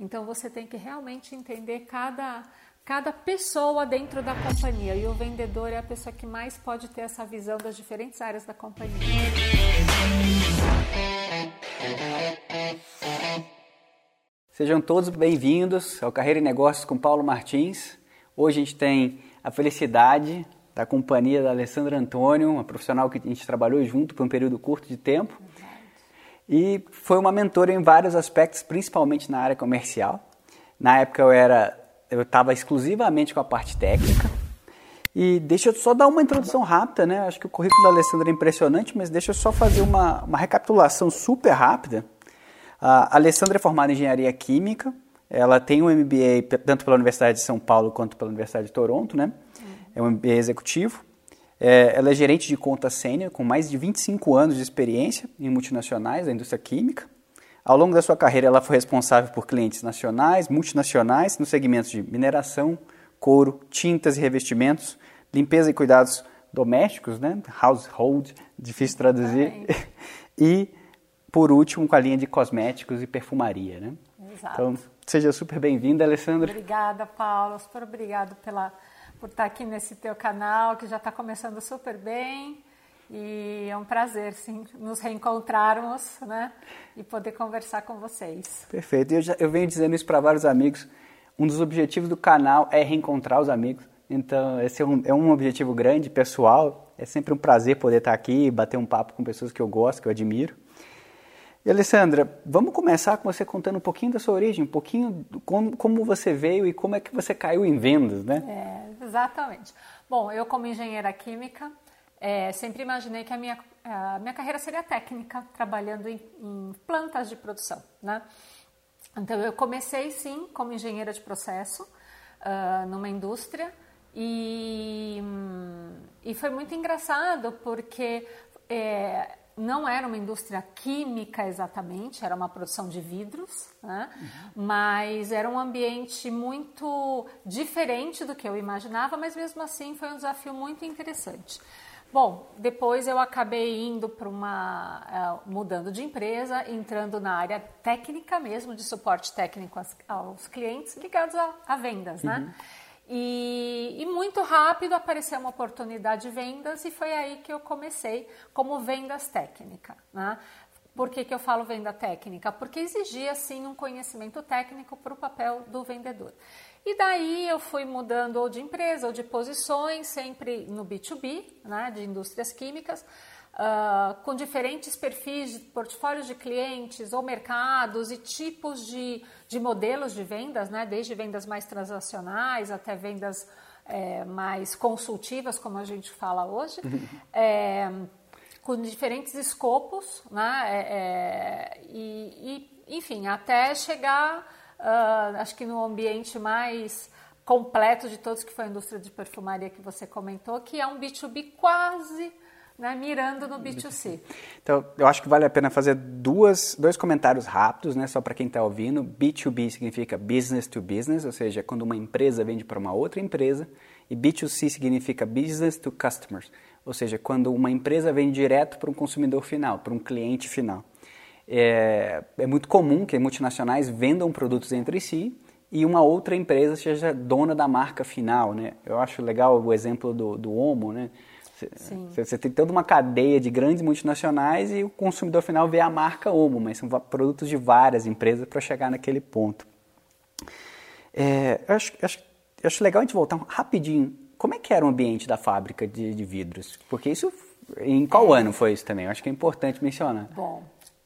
Então você tem que realmente entender cada cada pessoa dentro da companhia e o vendedor é a pessoa que mais pode ter essa visão das diferentes áreas da companhia. Sejam todos bem-vindos ao Carreira e Negócios com Paulo Martins. Hoje a gente tem a felicidade da companhia da Alessandra Antônio, uma profissional que a gente trabalhou junto por um período curto de tempo. E foi uma mentora em vários aspectos, principalmente na área comercial. Na época eu era eu estava exclusivamente com a parte técnica. E deixa eu só dar uma introdução rápida, né? Acho que o currículo da Alessandra é impressionante, mas deixa eu só fazer uma, uma recapitulação super rápida. A Alessandra é formada em Engenharia Química, ela tem um MBA tanto pela Universidade de São Paulo quanto pela Universidade de Toronto, né? É um MBA executivo. É, ela é gerente de conta sênior, com mais de 25 anos de experiência em multinacionais da indústria química. Ao longo da sua carreira, ela foi responsável por clientes nacionais, multinacionais, nos segmentos de mineração, couro, tintas e revestimentos, limpeza e cuidados domésticos, né? household, difícil traduzir, e, por último, com a linha de cosméticos e perfumaria. Né? Exato. Então, seja super bem-vinda, Alessandra. Obrigada, Paulo. Super obrigado pela, por estar aqui nesse teu canal, que já está começando super bem. E é um prazer, sim, nos reencontrarmos, né? E poder conversar com vocês. Perfeito. Eu, já, eu venho dizendo isso para vários amigos. Um dos objetivos do canal é reencontrar os amigos. Então, esse é um, é um objetivo grande, pessoal. É sempre um prazer poder estar aqui e bater um papo com pessoas que eu gosto, que eu admiro. E Alessandra, vamos começar com você contando um pouquinho da sua origem, um pouquinho como, como você veio e como é que você caiu em vendas, né? É, exatamente. Bom, eu como engenheira química, é, sempre imaginei que a minha, a minha carreira seria técnica, trabalhando em, em, plantas de produção, né? Então, eu comecei, sim, como engenheira de processo, uh, numa indústria, e, hum, e foi muito engraçado, porque é, não era uma indústria química exatamente, era uma produção de vidros, né? uhum. mas era um ambiente muito diferente do que eu imaginava, mas mesmo assim foi um desafio muito interessante. Bom, depois eu acabei indo para uma. Uh, mudando de empresa, entrando na área técnica mesmo, de suporte técnico aos, aos clientes ligados a, a vendas, né? E, e, muito rápido apareceu uma oportunidade de vendas e foi aí que eu comecei como vendas técnica. Né? Por que, que eu falo venda técnica? Porque exigia sim um conhecimento técnico para o papel do vendedor. E daí eu fui mudando ou de empresa ou de posições, sempre no B2B, né, de indústrias químicas, uh, com diferentes perfis de portfólios de clientes ou mercados e tipos de, de modelos de vendas, né, desde vendas mais transacionais até vendas é, mais consultivas, como a gente fala hoje. é, com diferentes escopos, né, é, e, e, enfim, até chegar uh, acho que no ambiente mais completo de todos, que foi a indústria de perfumaria que você comentou, que é um B2B quase né, mirando no B2C. Então, eu acho que vale a pena fazer duas, dois comentários rápidos, né, só para quem está ouvindo. B2B significa business to business, ou seja, quando uma empresa vende para uma outra empresa, e B2C significa business to customers, ou seja, quando uma empresa vende direto para um consumidor final, para um cliente final. É, é muito comum que multinacionais vendam produtos entre si e uma outra empresa seja dona da marca final, né? Eu acho legal o exemplo do, do Omo, né? Você tem toda uma cadeia de grandes multinacionais e o consumidor final vê a marca Omo, mas são produtos de várias empresas para chegar naquele ponto. É, eu, acho, acho, eu acho legal a gente voltar rapidinho. Como é que era o ambiente da fábrica de, de vidros? Porque isso, em qual é. ano foi isso também? Eu acho que é importante mencionar. Bom,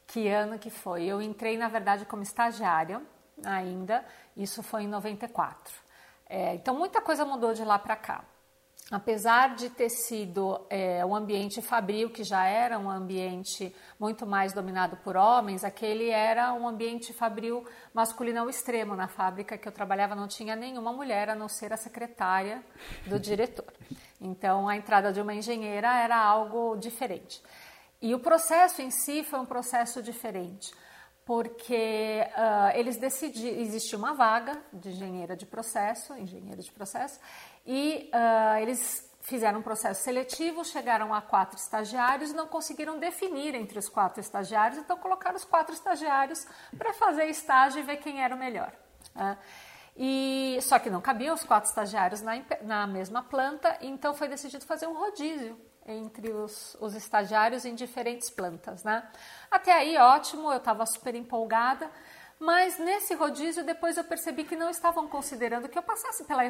que ano que foi? Eu entrei, na verdade, como estagiária ainda, isso foi em 94. É, então, muita coisa mudou de lá para cá. Apesar de ter sido é, um ambiente fabril, que já era um ambiente muito mais dominado por homens, aquele era um ambiente fabril masculino ao extremo. Na fábrica que eu trabalhava não tinha nenhuma mulher, a não ser a secretária do diretor. Então, a entrada de uma engenheira era algo diferente. E o processo em si foi um processo diferente, porque uh, eles decidiram, existia uma vaga de engenheira de processo, engenheiro de processo, e uh, eles fizeram um processo seletivo, chegaram a quatro estagiários e não conseguiram definir entre os quatro estagiários, então colocaram os quatro estagiários para fazer estágio e ver quem era o melhor. Né? E só que não cabiam os quatro estagiários na, na mesma planta, então foi decidido fazer um rodízio entre os, os estagiários em diferentes plantas, né? Até aí ótimo, eu estava super empolgada, mas nesse rodízio depois eu percebi que não estavam considerando que eu passasse pela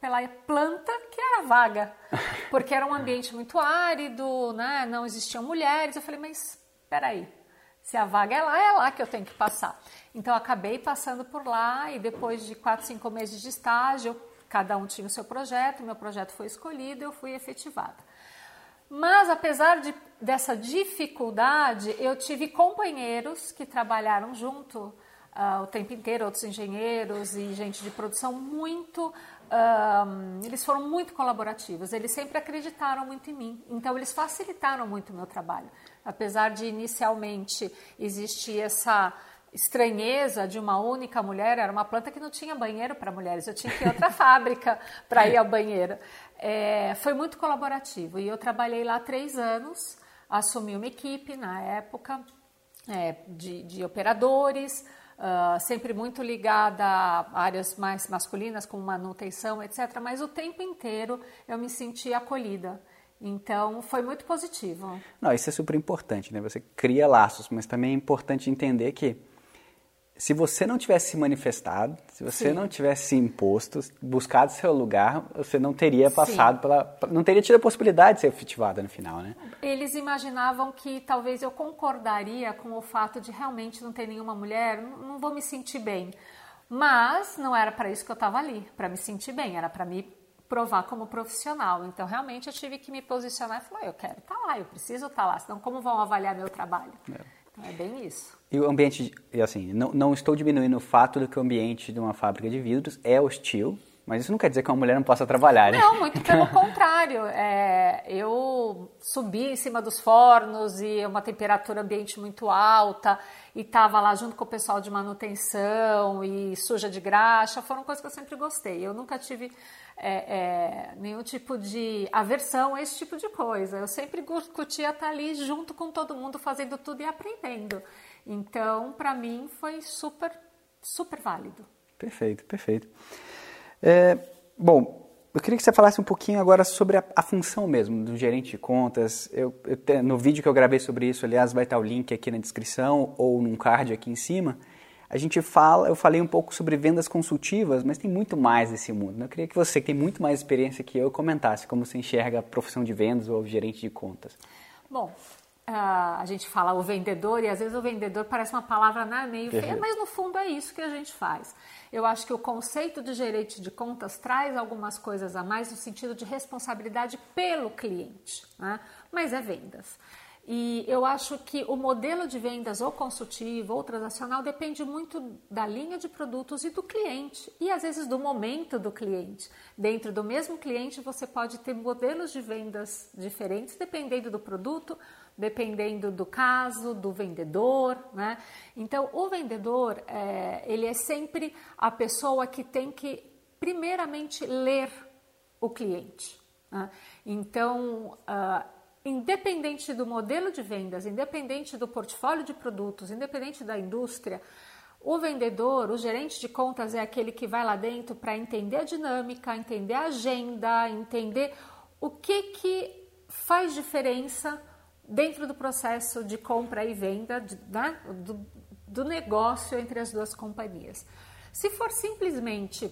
pela planta que era vaga, porque era um ambiente muito árido, né? Não existiam mulheres. Eu falei, mas espera aí, se a vaga é lá, é lá que eu tenho que passar. Então, acabei passando por lá e depois de quatro, cinco meses de estágio, cada um tinha o seu projeto, meu projeto foi escolhido, eu fui efetivada. Mas, apesar de, dessa dificuldade, eu tive companheiros que trabalharam junto uh, o tempo inteiro, outros engenheiros e gente de produção muito um, eles foram muito colaborativos, eles sempre acreditaram muito em mim, então eles facilitaram muito o meu trabalho. Apesar de inicialmente existir essa estranheza de uma única mulher, era uma planta que não tinha banheiro para mulheres, eu tinha que ir a outra fábrica para ir ao banheiro. É, foi muito colaborativo e eu trabalhei lá três anos, assumi uma equipe na época é, de, de operadores, uh, sempre muito ligada a áreas mais masculinas, como manutenção, etc. Mas o tempo inteiro eu me senti acolhida. Então, foi muito positivo. Não, isso é super importante, né? Você cria laços, mas também é importante entender que se você não tivesse se manifestado, se você Sim. não tivesse se imposto, buscado seu lugar, você não teria passado Sim. pela. não teria tido a possibilidade de ser efetivada no final, né? Eles imaginavam que talvez eu concordaria com o fato de realmente não ter nenhuma mulher, não vou me sentir bem. Mas não era para isso que eu estava ali, para me sentir bem, era para me provar como profissional. Então, realmente, eu tive que me posicionar e falar: eu quero estar tá lá, eu preciso estar tá lá, senão, como vão avaliar meu trabalho? É. É bem isso. E o ambiente, assim, não, não estou diminuindo o fato de que o ambiente de uma fábrica de vidros é hostil, mas isso não quer dizer que uma mulher não possa trabalhar, né? Não, muito pelo contrário. É, eu subi em cima dos fornos e uma temperatura ambiente muito alta e estava lá junto com o pessoal de manutenção e suja de graxa. Foram coisas que eu sempre gostei. Eu nunca tive é, é, nenhum tipo de aversão a esse tipo de coisa. Eu sempre curtia estar ali junto com todo mundo, fazendo tudo e aprendendo. Então, para mim, foi super, super válido. Perfeito, perfeito. É, bom, eu queria que você falasse um pouquinho agora sobre a, a função mesmo do gerente de contas. Eu, eu, no vídeo que eu gravei sobre isso, aliás, vai estar o link aqui na descrição ou num card aqui em cima a gente fala, eu falei um pouco sobre vendas consultivas, mas tem muito mais nesse mundo. Eu queria que você, que tem muito mais experiência que eu, comentasse como você enxerga a profissão de vendas ou gerente de contas. Bom, a gente fala o vendedor e às vezes o vendedor parece uma palavra né, meio feia, mas no fundo é isso que a gente faz. Eu acho que o conceito de gerente de contas traz algumas coisas a mais no sentido de responsabilidade pelo cliente, né? mas é vendas. E eu acho que o modelo de vendas ou consultivo ou transacional depende muito da linha de produtos e do cliente, e às vezes do momento do cliente. Dentro do mesmo cliente, você pode ter modelos de vendas diferentes, dependendo do produto, dependendo do caso, do vendedor. Né? Então, o vendedor, é, ele é sempre a pessoa que tem que, primeiramente, ler o cliente. Né? Então, uh, independente do modelo de vendas, independente do portfólio de produtos, independente da indústria, o vendedor, o gerente de contas é aquele que vai lá dentro para entender a dinâmica, entender a agenda, entender o que, que faz diferença dentro do processo de compra e venda né, do, do negócio entre as duas companhias. Se for simplesmente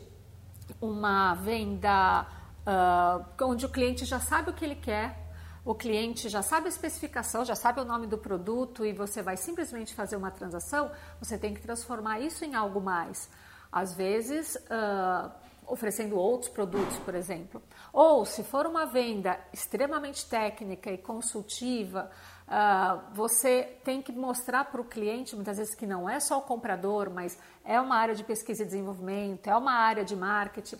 uma venda uh, onde o cliente já sabe o que ele quer, o cliente já sabe a especificação, já sabe o nome do produto e você vai simplesmente fazer uma transação, você tem que transformar isso em algo mais. Às vezes, uh, oferecendo outros produtos, por exemplo. Ou, se for uma venda extremamente técnica e consultiva, uh, você tem que mostrar para o cliente, muitas vezes, que não é só o comprador, mas é uma área de pesquisa e desenvolvimento, é uma área de marketing.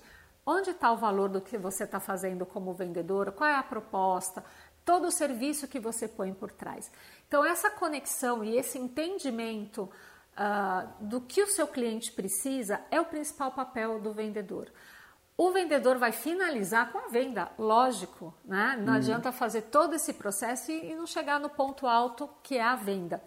Onde está o valor do que você está fazendo como vendedor? Qual é a proposta? Todo o serviço que você põe por trás. Então, essa conexão e esse entendimento uh, do que o seu cliente precisa é o principal papel do vendedor. o vendedor vai finalizar com a venda, lógico, né? Não hum. adianta fazer todo esse processo e, não chegar no ponto alto que é a venda.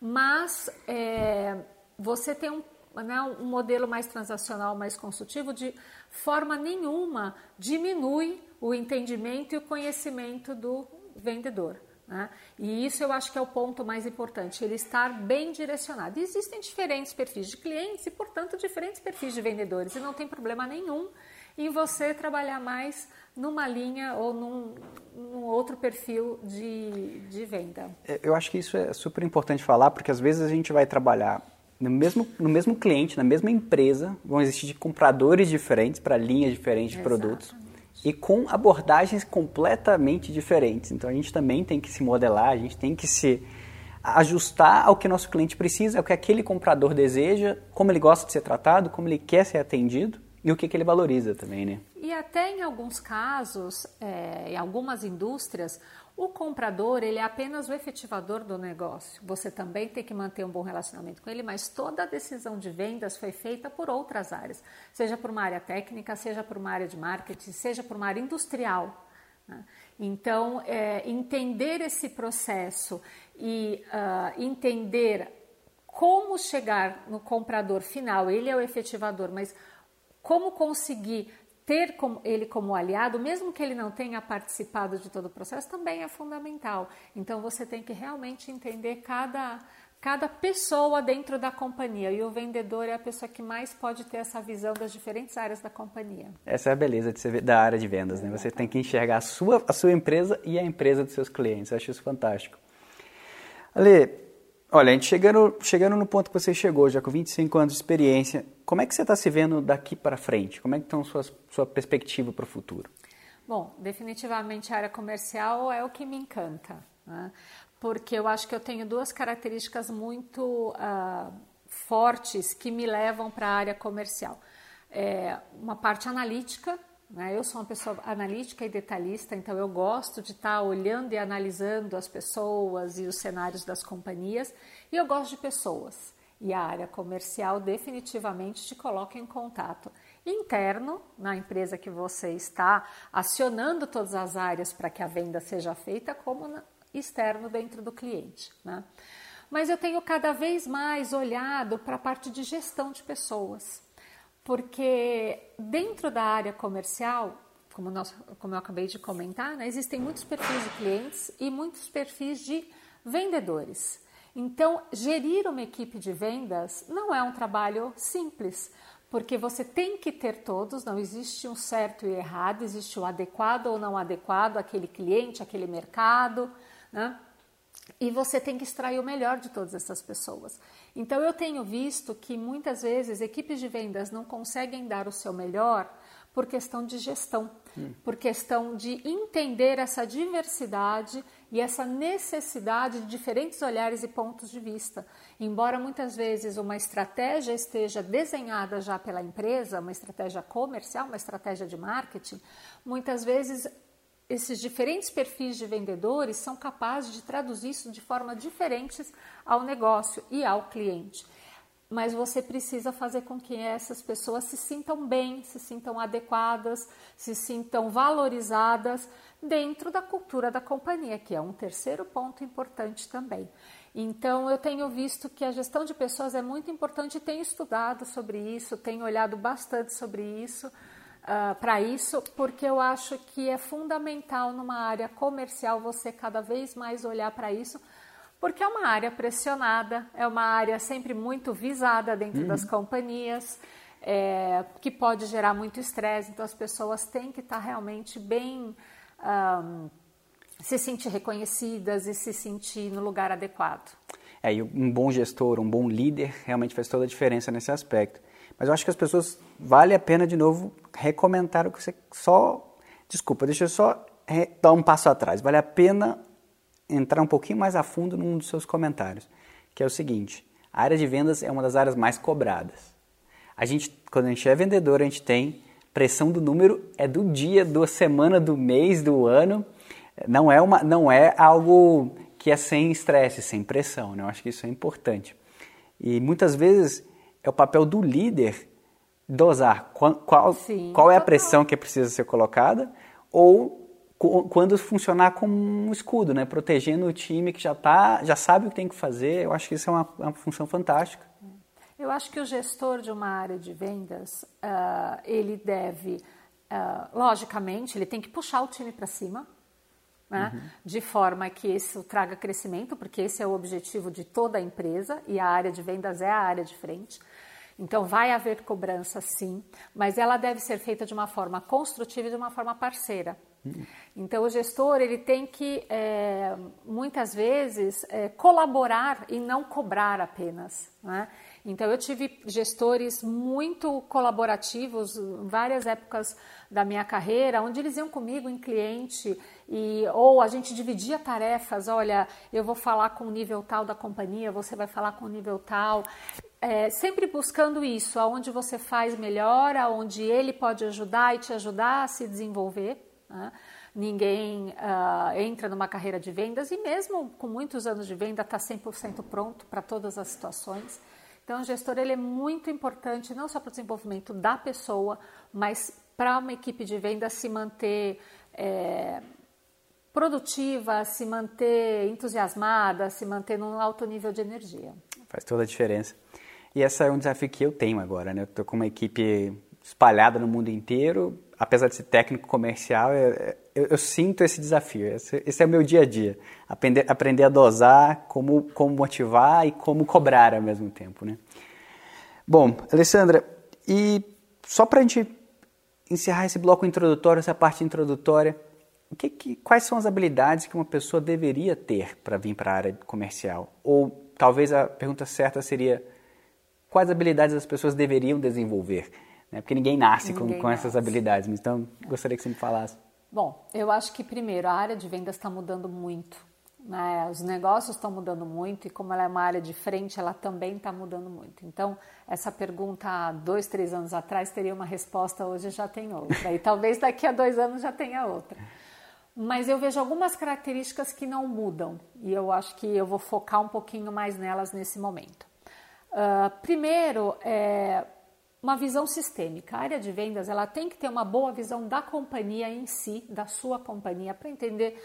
Mas é, você tem um, né, um modelo mais transacional, mais consultivo, de forma nenhuma diminui o entendimento e o conhecimento do vendedor. Né? E isso eu acho que é o ponto mais importante, ele estar bem direcionado. E existem diferentes perfis de clientes e, portanto, diferentes perfis de vendedores, e não tem problema nenhum em você trabalhar mais numa linha ou num, num, outro perfil de, de venda. É, eu acho que isso é super importante falar, porque às vezes a gente vai trabalhar no mesmo, no mesmo cliente, na mesma empresa, vão existir compradores diferentes para linhas diferentes de Exatamente. produtos e com abordagens completamente diferentes. Então a gente também tem que se modelar, a gente tem que se ajustar ao que nosso cliente precisa, ao que aquele comprador deseja, como ele gosta de ser tratado, como ele quer ser atendido e o que, que ele valoriza também, né? E até em alguns casos, é, em algumas indústrias, o comprador ele é apenas o efetivador do negócio. Você também tem que manter um bom relacionamento com ele, mas toda a decisão de vendas foi feita por outras áreas, seja por uma área técnica, seja por uma área de marketing, seja por uma área industrial. Né? Então, é, entender esse processo e uh, entender como chegar no comprador final, ele é o efetivador, mas como conseguir ter ele como aliado, mesmo que ele não tenha participado de todo o processo, também é fundamental. Então você tem que realmente entender cada, cada pessoa dentro da companhia e o vendedor é a pessoa que mais pode ter essa visão das diferentes áreas da companhia. Essa é a beleza de ser, da área de vendas, né? Você tem que enxergar a sua, a sua empresa e a empresa dos seus clientes. Eu acho isso fantástico. Ale, Olha, a gente chegando, chegando no ponto que você chegou, já com 25 anos de experiência, como é que você está se vendo daqui para frente? Como é que está a sua, perspectiva para o futuro? Bom, definitivamente a área comercial é o que me encanta, né? porque eu acho que eu tenho duas características muito uh, fortes que me levam para a área comercial. É uma parte analítica, né? Eu sou uma pessoa analítica e detalhista, então eu gosto de estar olhando e analisando as pessoas e os cenários das companhias, e eu gosto de pessoas. E a área comercial definitivamente te coloca em contato interno na empresa que você está, acionando todas as áreas para que a venda seja feita, como externo dentro do cliente. Né? Mas eu tenho cada vez mais olhado para a parte de gestão de pessoas porque dentro da área comercial, como, nós, como eu acabei de comentar, né, existem muitos perfis de clientes e muitos perfis de vendedores. Então, gerir uma equipe de vendas não é um trabalho simples, porque você tem que ter todos, não existe um certo e errado, existe o adequado ou não adequado, aquele cliente, aquele mercado, né? E você tem que extrair o melhor de todas essas pessoas. Então eu tenho visto que muitas vezes equipes de vendas não conseguem dar o seu melhor por questão de gestão, hum. por questão de entender essa diversidade e essa necessidade de diferentes olhares e pontos de vista. Embora muitas vezes uma estratégia esteja desenhada já pela empresa, uma estratégia comercial, uma estratégia de marketing, muitas vezes esses diferentes perfis de vendedores são capazes de traduzir isso de forma diferentes ao negócio e ao cliente. Mas você precisa fazer com que essas pessoas se sintam bem, se sintam adequadas, se sintam valorizadas dentro da cultura da companhia, que é um terceiro ponto importante também. Então, eu tenho visto que a gestão de pessoas é muito importante e tenho estudado sobre isso, tenho olhado bastante sobre isso uh, ah, para isso, porque eu acho que é fundamental numa área comercial você cada vez mais olhar para isso, porque é uma área pressionada, é uma área sempre muito visada dentro uhum. das companhias, é, que pode gerar muito estresse, então as pessoas têm que estar tá realmente bem. Um, se sentir reconhecidas e se sentir no lugar adequado. É, e um bom gestor, um bom líder realmente faz toda a diferença nesse aspecto. Mas eu acho que as pessoas vale a pena de novo recomendar o que você só desculpa, deixa eu só dar um passo atrás. Vale a pena entrar um pouquinho mais a fundo num dos seus comentários, que é o seguinte: a área de vendas é uma das áreas mais cobradas. A gente, quando a gente é vendedor, a gente tem pressão do número é do dia, da semana, do mês, do ano. Não é uma, não é algo que é sem estresse, sem pressão. Né? Eu acho que isso é importante. E muitas vezes é o papel do líder dosar qual, qual, Sim, qual é a pressão que precisa ser colocada ou quando funcionar como um escudo, né? Protegendo o time que já tá, já sabe o que tem que fazer. Eu acho que isso é uma, uma função fantástica. Eu acho que o gestor de uma área de vendas, ah, ele deve, ah, logicamente, ele tem que puxar o time para cima, né? de forma que isso traga crescimento, porque esse é o objetivo de toda a empresa e a área de vendas é a área de frente. Então, vai haver cobrança sim, mas ela deve ser feita de uma forma construtiva e de uma forma parceira. Então, o gestor ele tem que, é, muitas vezes, é, colaborar e não cobrar apenas. Né? Então, eu tive gestores muito colaborativos em várias épocas da minha carreira, onde eles iam comigo em cliente e ou a gente dividia tarefas. Olha, eu vou falar com o nível tal da companhia, você vai falar com o nível tal. É, sempre buscando isso, aonde você faz melhor, aonde ele pode ajudar e te ajudar a se desenvolver. Né? Ninguém ah, entra numa carreira de vendas e mesmo com muitos anos de venda está 100% pronto para todas as situações. Então, o gestor ele é muito importante não só para o desenvolvimento da pessoa, mas para uma equipe de venda se manter é, produtiva, se manter entusiasmada, se manter num alto nível de energia. Faz toda a diferença. E esse é um desafio que eu tenho agora, né? Eu tô com uma equipe espalhada no mundo inteiro, apesar de ser técnico comercial, eu, eu, eu sinto esse desafio. Esse, esse, é o meu dia a dia. Aprender, aprender a dosar, como, como motivar e como cobrar ao mesmo tempo, né? Bom, Alessandra, e só para a gente encerrar esse bloco introdutório, essa parte introdutória, que, que, quais são as habilidades que uma pessoa deveria ter para vir para a área comercial? Ou talvez a pergunta certa seria quais habilidades as pessoas deveriam desenvolver? Né? Porque ninguém nasce ninguém com, com essas habilidades, então gostaria que você me falasse. Bom, eu acho que primeiro a área de vendas está mudando muito. Né? Os negócios estão mudando muito e como ela é uma área de frente, ela também está mudando muito. Então, essa pergunta há dois, três anos atrás teria uma resposta, hoje já tem outra. E talvez daqui a dois anos já tenha outra. Mas eu vejo algumas características que não mudam e eu acho que eu vou focar um pouquinho mais nelas nesse momento. Uh, primeiro, é uma visão sistêmica. A área de vendas ela tem que ter uma boa visão da companhia em si, da sua companhia, para entender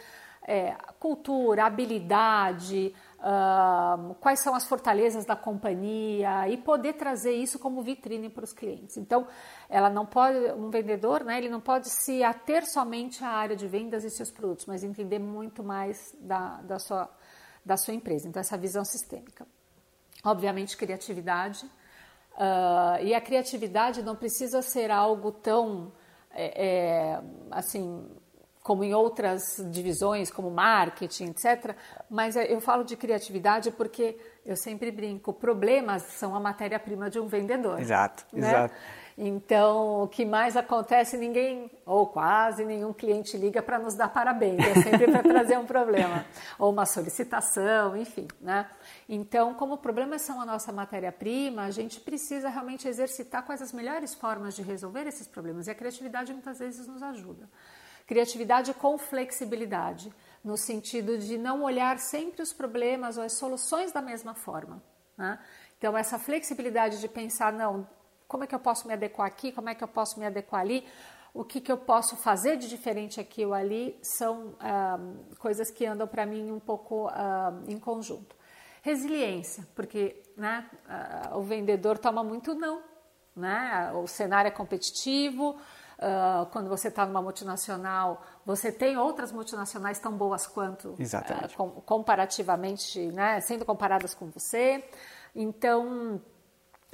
é, cultura, habilidade, uh, quais são as fortalezas da companhia e poder trazer isso como vitrine para os clientes. Então, ela não pode, um vendedor, né, ele não pode se ater somente à área de vendas e seus produtos, mas entender muito mais da, da, sua, da sua empresa. Então, essa visão sistêmica. Obviamente, criatividade. Uh, e a criatividade não precisa ser algo tão é, é, assim como em outras divisões, como marketing, etc. Mas eu falo de criatividade porque eu sempre brinco, problemas são a matéria-prima de um vendedor. Exato, né? exato. Então, o que mais acontece, ninguém, ou quase nenhum cliente liga para nos dar parabéns, é sempre para trazer um problema, ou uma solicitação, enfim, né? Então, como problemas são a nossa matéria-prima, a gente precisa realmente exercitar quais as melhores formas de resolver esses problemas, e a criatividade muitas vezes nos ajuda. Criatividade com flexibilidade, no sentido de não olhar sempre os problemas ou as soluções da mesma forma. Né? Então, essa flexibilidade de pensar, não, como é que eu posso me adequar aqui, como é que eu posso me adequar ali, o que, que eu posso fazer de diferente aqui ou ali, são ah, coisas que andam para mim um pouco ah, em conjunto. Resiliência, porque né, ah, o vendedor toma muito não, né? o cenário é competitivo, Uh, quando você está numa multinacional, você tem outras multinacionais tão boas quanto, uh, com, comparativamente, né, sendo comparadas com você. Então,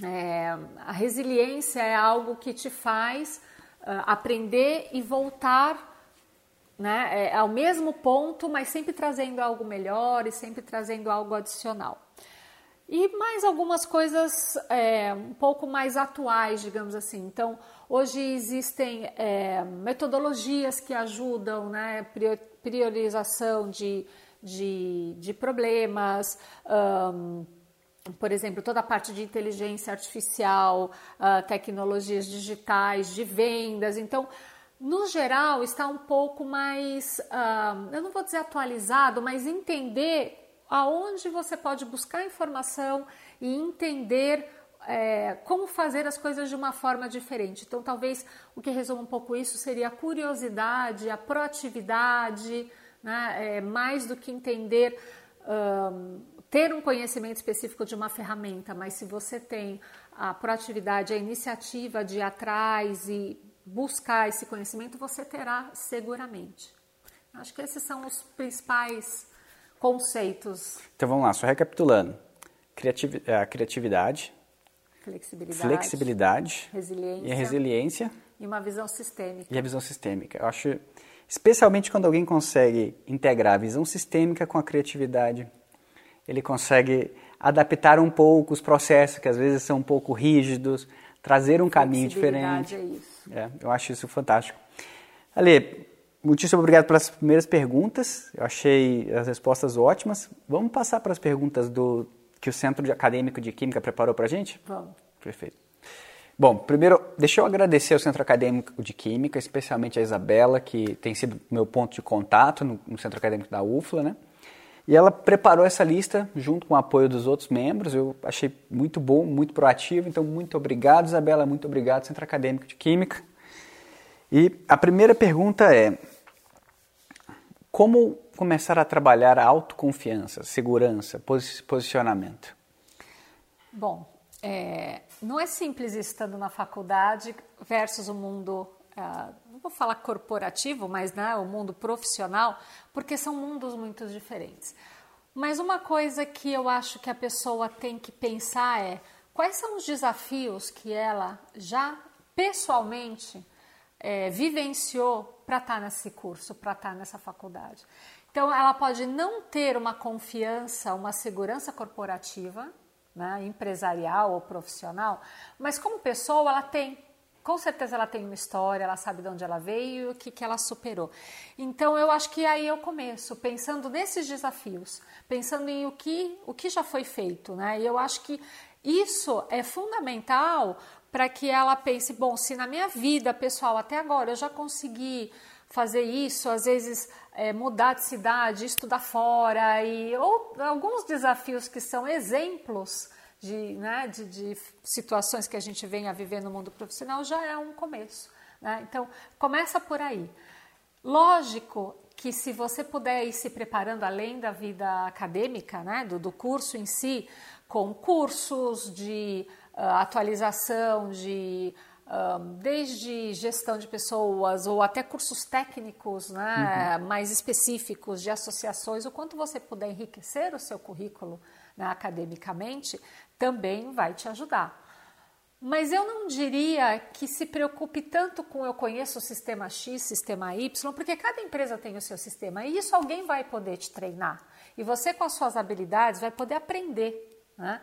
é, a resiliência é algo que te faz uh, aprender e voltar né, é, ao mesmo ponto, mas sempre trazendo algo melhor e sempre trazendo algo adicional. E mais algumas coisas é, um pouco mais atuais, digamos assim. Então, hoje existem é, metodologias que ajudam, né? Priorização de, de, de problemas, um, por exemplo, toda a parte de inteligência artificial, uh, tecnologias digitais, de vendas. Então, no geral, está um pouco mais, uh, eu não vou dizer atualizado, mas entender aonde você pode buscar informação e entender é, como fazer as coisas de uma forma diferente. Então, talvez o que resume um pouco isso seria a curiosidade, a proatividade, né? é, mais do que entender, ter um conhecimento específico de uma ferramenta, mas se você tem a proatividade, a iniciativa de ir atrás e buscar esse conhecimento, você terá seguramente. Acho que esses são os principais conceitos. Então vamos lá, só recapitulando. É, a criatividade, flexibilidade, flexibilidade resiliência, e a resiliência. E uma visão sistêmica. E a visão sistêmica. Eu acho, especialmente quando alguém consegue integrar a visão sistêmica com a criatividade, ele consegue adaptar um pouco os processos, que às vezes são um pouco rígidos, trazer um caminho diferente. É isso. É, eu acho isso fantástico. Ale, muitíssimo obrigado pelas primeiras perguntas. Eu achei as respostas ótimas. Vamos passar para as perguntas do que o Centro Acadêmico de Química preparou para a gente? Vamos. Perfeito. Bom, primeiro, deixa eu agradecer ao Centro Acadêmico de Química, especialmente a Isabela, que tem sido meu ponto de contato no, no Centro Acadêmico da UFLA, né? E ela preparou essa lista junto com o apoio dos outros membros. Eu achei muito bom, muito proativo. Então, muito obrigado, Isabela. Muito obrigado, Centro Acadêmico de Química. E a primeira pergunta é: como começar a trabalhar a autoconfiança, segurança, posicionamento? Bom, é, não é simples estando na faculdade versus o mundo uh, vou falar corporativo, mas né, o mundo profissional, porque são mundos muito diferentes. Mas uma coisa que eu acho que a pessoa tem que pensar é quais são os desafios que ela já pessoalmente é, vivenciou para estar tá nesse curso, para estar tá nessa faculdade. Então, ela pode não ter uma confiança, uma segurança corporativa, né, empresarial ou profissional, mas como pessoa ela tem com certeza ela tem uma história, ela sabe de onde ela veio o que, que ela superou. Então eu acho que aí eu começo, pensando nesses desafios, pensando em o que, o que já foi feito, né? E eu acho que isso é fundamental para que ela pense, bom, se na minha vida pessoal até agora eu já consegui fazer isso, às vezes é, mudar de cidade, estudar fora e ou alguns desafios que são exemplos de, né, de, de, situações que a gente vem a viver no mundo profissional já é um começo. Né? Então, começa por aí. Lógico que se você puder ir se preparando além da vida acadêmica, né, do, do curso em si, com cursos de uh, atualização, de um, desde gestão de pessoas ou até cursos técnicos né, uhum. mais específicos de associações, o quanto você puder enriquecer o seu currículo né, academicamente, também vai te ajudar. Mas eu não diria que se preocupe tanto com eu conheço o sistema X, sistema Y, porque cada empresa tem o seu sistema e isso alguém vai poder te treinar. E você, com as suas habilidades, vai poder aprender. Né?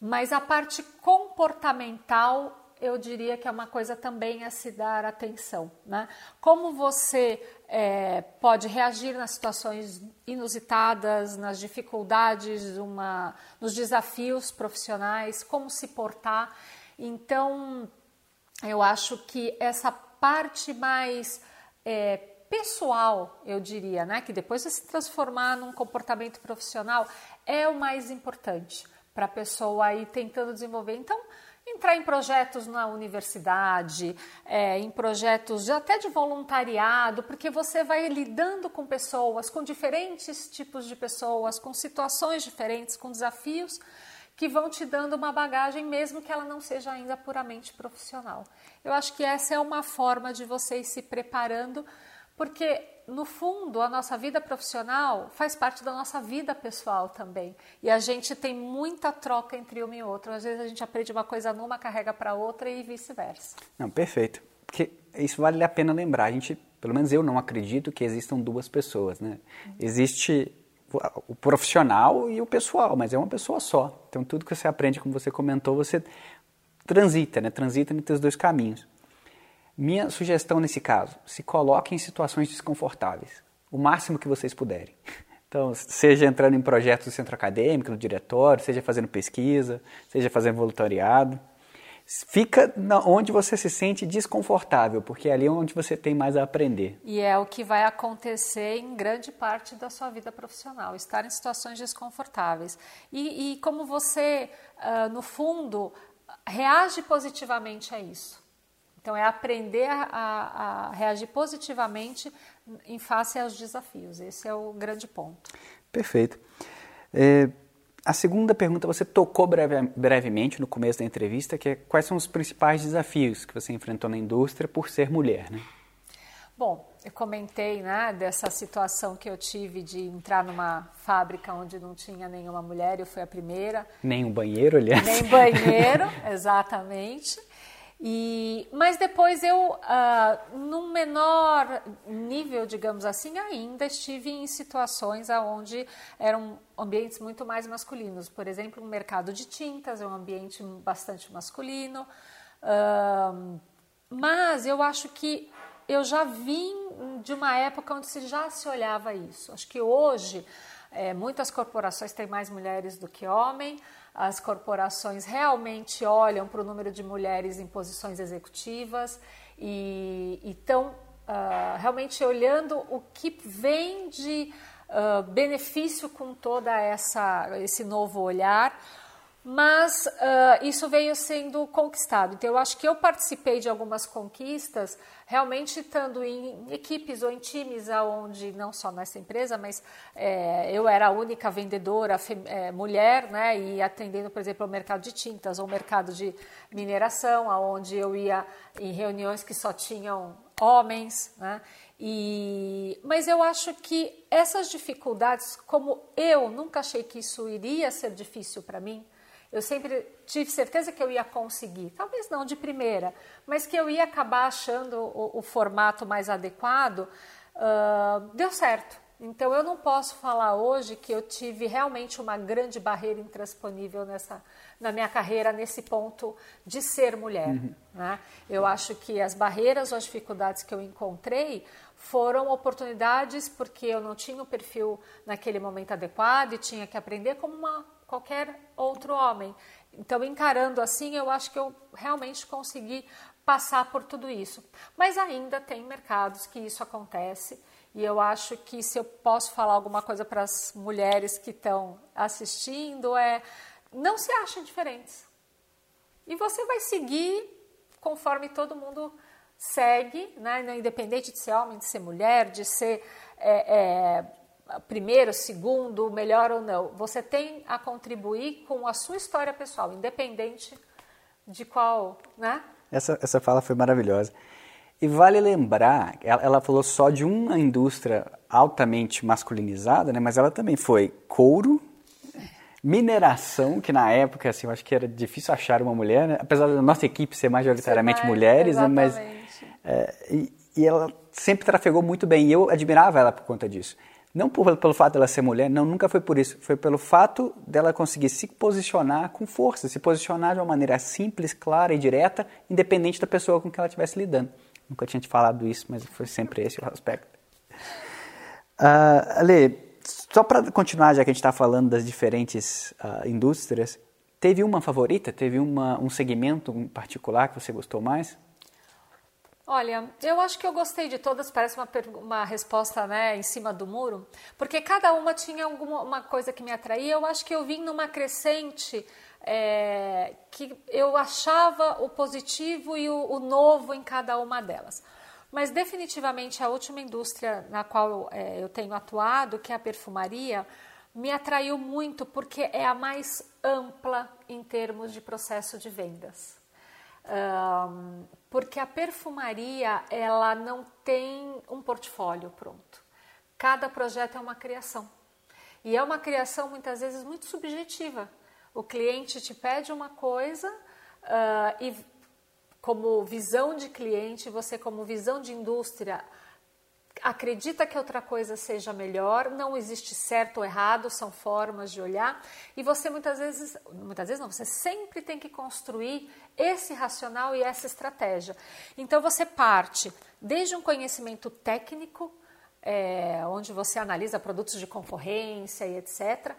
Mas a parte comportamental eu diria que é uma coisa também a se dar atenção. Né? Como você é, pode reagir nas situações inusitadas, nas dificuldades, uma, nos desafios profissionais, como se portar. Então, eu acho que essa parte mais é, pessoal, eu diria, né, que depois de se transformar num comportamento profissional, é o mais importante para a pessoa ir tentando desenvolver. Então, entrar em projetos na universidade, é, em projetos até de voluntariado, porque você vai lidando com pessoas, com diferentes tipos de pessoas, com situações diferentes, com desafios que vão te dando uma bagagem, mesmo que ela não seja ainda puramente profissional. Eu acho que essa é uma forma de você ir se preparando, porque no fundo, a nossa vida profissional faz parte da nossa vida pessoal também. E a gente tem muita troca entre um e outro. Às vezes a gente aprende uma coisa numa, carrega para outra e vice-versa. Não, perfeito. Porque isso vale a pena lembrar. A gente, pelo menos eu não acredito que existam duas pessoas, né? Existe o profissional e o pessoal, mas é uma pessoa só. Então tudo que você aprende, como você comentou, você transita, né? Transita entre os dois caminhos. Minha sugestão nesse caso, se coloquem em situações desconfortáveis, o máximo que vocês puderem. Então, seja entrando em projetos do centro acadêmico, no diretório, seja fazendo pesquisa, seja fazendo voluntariado. Fica onde você se sente desconfortável, porque é ali onde você tem mais a aprender. E é o que vai acontecer em grande parte da sua vida profissional, estar em situações desconfortáveis. E, e como você, uh, no fundo, reage positivamente a isso. Então, é aprender a, a, reagir positivamente em face aos desafios. Esse é o grande ponto. Perfeito. É, a segunda pergunta você tocou breve, brevemente no começo da entrevista, que é quais são os principais desafios que você enfrentou na indústria por ser mulher, né? Bom, eu comentei né, dessa situação que eu tive de entrar numa fábrica onde não tinha nenhuma mulher, eu fui a primeira. Nem um banheiro, aliás. Nem banheiro, exatamente. E, mas depois eu, uh, num menor nível, digamos assim, ainda estive em situações onde eram ambientes muito mais masculinos. Por exemplo, o mercado de tintas é um ambiente bastante masculino. Uh, mas eu acho que eu já vim de uma época onde se já se olhava isso. Acho que hoje é, muitas corporações têm mais mulheres do que homens, as corporações realmente olham para o número de mulheres em posições executivas e estão uh, realmente olhando o que vem de uh, benefício com toda essa esse novo olhar mas uh, isso veio sendo conquistado. Então, eu acho que eu participei de algumas conquistas, realmente estando em equipes ou em times onde, não só nessa empresa, mas é, eu era a única vendedora é, mulher, né, e atendendo, por exemplo, o mercado de tintas ou mercado de mineração, aonde eu ia em reuniões que só tinham homens, né, e, mas eu acho que essas dificuldades, como eu nunca achei que isso iria ser difícil para mim, eu sempre tive certeza que eu ia conseguir, talvez não de primeira, mas que eu ia acabar achando o, o formato mais adequado, uh, deu certo. Então eu não posso falar hoje que eu tive realmente uma grande barreira intransponível nessa, na minha carreira nesse ponto de ser mulher. Uhum. Né? Eu acho que as barreiras ou as dificuldades que eu encontrei foram oportunidades porque eu não tinha o perfil naquele momento adequado e tinha que aprender como uma qualquer outro homem. Então, encarando assim, eu acho que eu realmente consegui passar por tudo isso. Mas ainda tem mercados que isso acontece. E eu acho que se eu posso falar alguma coisa para as mulheres que estão assistindo é não se achem diferentes. E você vai seguir conforme todo mundo segue, né? independente de ser homem, de ser mulher, de ser é, é, primeiro, segundo, melhor ou não. Você tem a contribuir com a sua história pessoal, independente de qual, né? Essa, essa fala foi maravilhosa. E vale lembrar, ela, ela falou só de uma indústria altamente masculinizada, né? Mas ela também foi couro, mineração, que na época, assim, eu acho que era difícil achar uma mulher, né? apesar da nossa equipe ser majoritariamente ser mais, mulheres, né? mas é, e, e ela sempre trafegou muito bem. E eu admirava ela por conta disso. Não por, pelo fato dela ser mulher, não, nunca foi por isso. Foi pelo fato dela conseguir se posicionar com força, se posicionar de uma maneira simples, clara e direta, independente da pessoa com quem ela estivesse lidando. Nunca tinha te falado isso, mas foi sempre esse o aspecto. Uh, Ale, só para continuar, já que a gente está falando das diferentes uh, indústrias, teve uma favorita? Teve uma, um segmento em particular que você gostou mais? Olha, eu acho que eu gostei de todas, parece uma, uma resposta né, em cima do muro, porque cada uma tinha alguma uma coisa que me atraía. Eu acho que eu vim numa crescente é, que eu achava o positivo e o, o, novo em cada uma delas. Mas definitivamente a última indústria na qual é, eu tenho atuado, que é a perfumaria, me atraiu muito porque é a mais ampla em termos de processo de vendas. Um, porque a perfumaria ela não tem um portfólio pronto. Cada projeto é uma criação. E é uma criação muitas vezes muito subjetiva. O cliente te pede uma coisa uh, e, como visão de cliente, você, como visão de indústria, acredita que outra coisa seja melhor, não existe certo ou errado, são formas de olhar, e você muitas vezes, muitas vezes não, você sempre tem que construir esse racional e essa estratégia. Então você parte desde um conhecimento técnico, é, onde você analisa produtos de concorrência e etc.,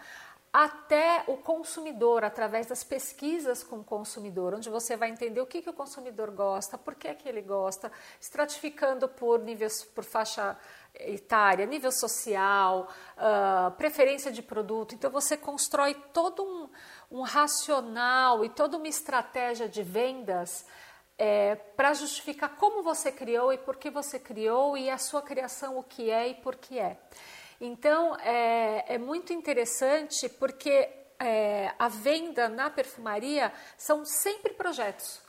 até o consumidor, através das pesquisas com o consumidor, onde você vai entender o que, que o consumidor gosta, por que, que ele gosta, estratificando por níveis, por faixa etária, nível social, uh, preferência de produto. Então você constrói todo um, um racional e toda uma estratégia de vendas é, para justificar como você criou e por que você criou e a sua criação o que é e por que é. Então, é, é muito interessante porque é, a venda na perfumaria são sempre projetos,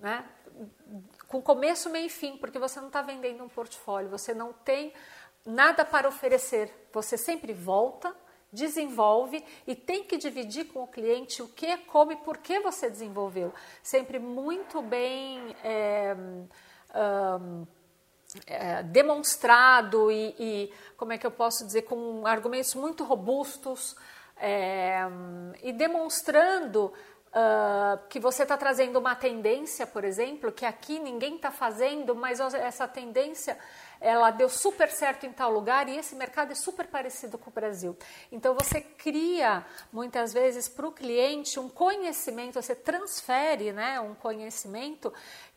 né? com começo, meio e fim, porque você não está vendendo um portfólio, você não tem nada para oferecer, você sempre volta, desenvolve e tem que dividir com o cliente o que, como e por que você desenvolveu. Sempre muito bem. É, um, é, demonstrado e, e, como é que eu posso dizer, com argumentos muito robustos é, e demonstrando uh, que você está trazendo uma tendência, por exemplo, que aqui ninguém está fazendo, mas essa tendência ela deu super certo em tal lugar e esse mercado é super parecido com o Brasil. Então você cria muitas vezes para o cliente um conhecimento, você transfere né, um conhecimento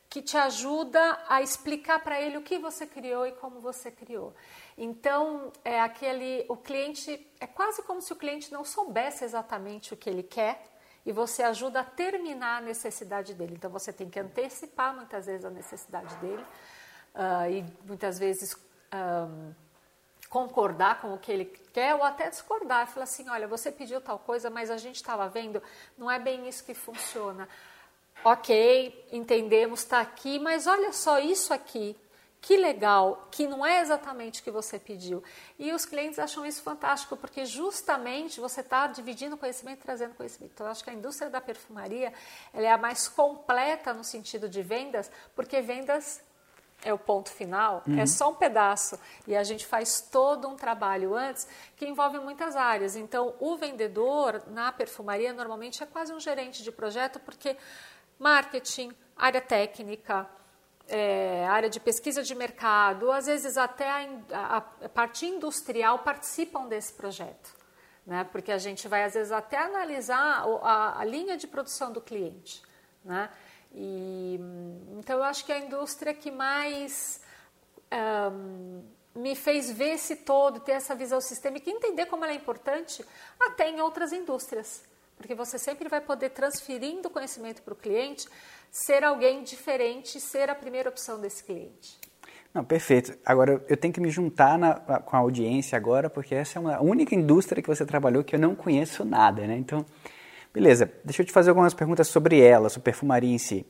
que te ajuda a explicar para ele o que você criou e como você criou. Então, é aquele o cliente é quase como se o cliente não soubesse exatamente o que ele quer e você ajuda a terminar a necessidade dele. Então, você tem que antecipar muitas vezes a necessidade dele uh, e muitas vezes um, concordar com o que ele quer ou até discordar. Falar assim, olha, você pediu tal coisa, mas a gente estava vendo, não é bem isso que funciona ok, entendemos, está aqui, mas olha só isso aqui, que legal, que não é exatamente o que você pediu. E os clientes acham isso fantástico, porque justamente você está dividindo conhecimento, trazendo conhecimento. Então, eu acho que a indústria da perfumaria ela é a mais completa no sentido de vendas, porque vendas é o ponto final, é uhum. é só um pedaço. E a gente faz todo um trabalho antes que envolve muitas áreas. Então, o vendedor na perfumaria normalmente é quase um gerente de projeto, porque marketing, área técnica, é, área de pesquisa de mercado, às vezes até a, a, parte industrial participam desse projeto, né? porque a gente vai às vezes até analisar a, a linha de produção do cliente. Né? E, então eu acho que a indústria que mais um, me fez ver esse todo, ter essa visão sistêmica entender como ela é importante até em outras indústrias porque você sempre vai poder transferindo conhecimento para o cliente, ser alguém diferente, ser a primeira opção desse cliente. Não, perfeito. Agora eu tenho que me juntar na, com a audiência agora, porque essa é uma única indústria que você trabalhou que eu não conheço nada, né? Então, beleza. Deixa eu te fazer algumas perguntas sobre ela, sobre perfumaria em si.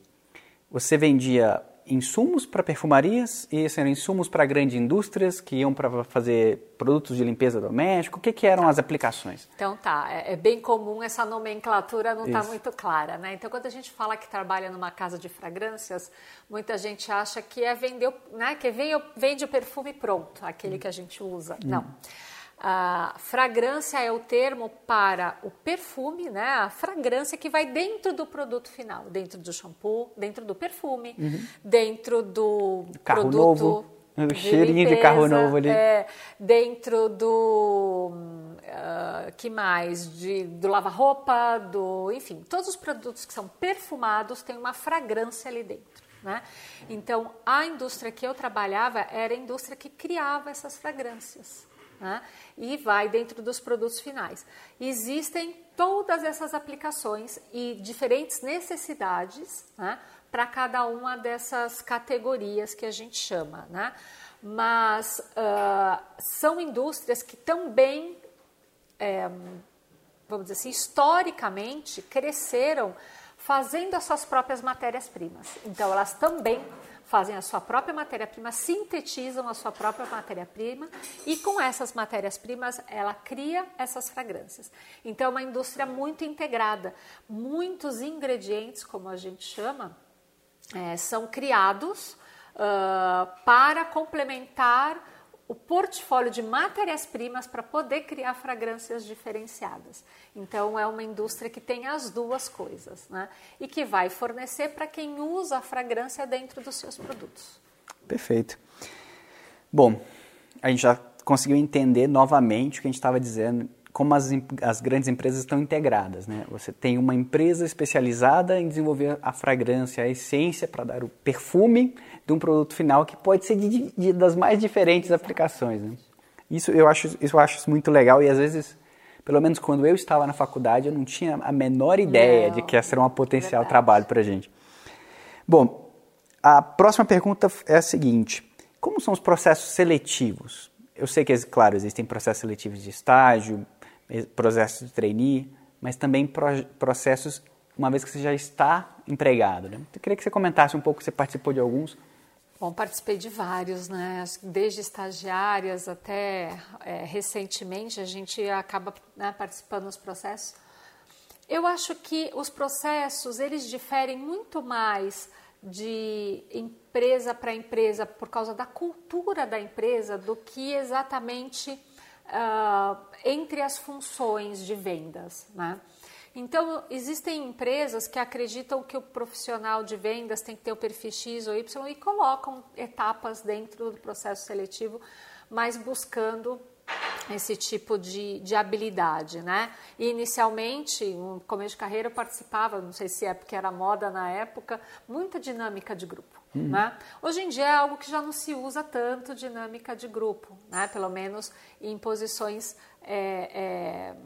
Você vendia insumos para perfumarias e esses eram insumos para grandes indústrias que iam para fazer produtos de limpeza doméstica? O que, que eram as aplicações? Então tá, é, é bem comum essa nomenclatura não está muito clara, né? Então quando a gente fala que trabalha numa casa de fragrâncias, muita gente acha que é vender, né? Que vende, vende o perfume pronto, aquele hum. que a gente usa. Hum. Não. A fragrância é o termo para o perfume, né? A fragrância que vai dentro do produto final, dentro do shampoo, dentro do perfume, uhum. dentro do carro produto. Novo. O cheirinho limpeza, de carro novo ali. É, dentro do. Uh, que mais? De, do lava-roupa, do. Enfim, todos os produtos que são perfumados têm uma fragrância ali dentro. Né? Então, a indústria que eu trabalhava era a indústria que criava essas fragrâncias né? e vai dentro dos produtos finais. Existem todas essas aplicações e diferentes necessidades né? para cada uma dessas categorias que a gente chama. Né? Mas uh, são indústrias que também, é, vamos dizer assim, historicamente cresceram fazendo as suas próprias matérias-primas. Então, elas também fazem a sua própria matéria-prima, sintetizam a sua própria matéria-prima e com essas matérias-primas ela cria essas fragrâncias. Então é uma indústria muito integrada. Muitos ingredientes, como a gente chama, é, são criados uh, para complementar o portfólio de matérias-primas para poder criar fragrâncias diferenciadas. Então, é uma indústria que tem as duas coisas, né? E que vai fornecer para quem usa a fragrância dentro dos seus produtos. Perfeito. Bom, a gente já conseguiu entender novamente o que a gente estava dizendo como as, as grandes empresas estão integradas. Né? Você tem uma empresa especializada em desenvolver a fragrância, a essência para dar o perfume de um produto final que pode ser de, de, das mais diferentes aplicações. Né? Isso eu acho isso eu acho muito legal e às vezes, pelo menos quando eu estava na faculdade, eu não tinha a menor ideia não, de que essa era um potencial verdade. trabalho para a gente. Bom, a próxima pergunta é a seguinte: como são os processos seletivos? Eu sei que, claro, existem processos seletivos de estágio, processos de trainee, mas também processos uma vez que você já está empregado. Né? Eu queria que você comentasse um pouco, você participou de alguns. Bom, participei de vários, né? Desde estagiárias até é, recentemente a gente acaba né, participando dos processos. Eu acho que os processos eles diferem muito mais de empresa para empresa por causa da cultura da empresa do que exatamente uh, entre as funções de vendas, né? Então, existem empresas que acreditam que o profissional de vendas tem que ter o perfil X ou Y e colocam etapas dentro do processo seletivo, mas buscando esse tipo de, de habilidade, né? E inicialmente, no começo de carreira, eu participava, não sei se é porque era moda na época, muita dinâmica de grupo. Uhum. Né? Hoje em dia é algo que já não se usa tanto dinâmica de grupo, né? pelo menos em posições é, é,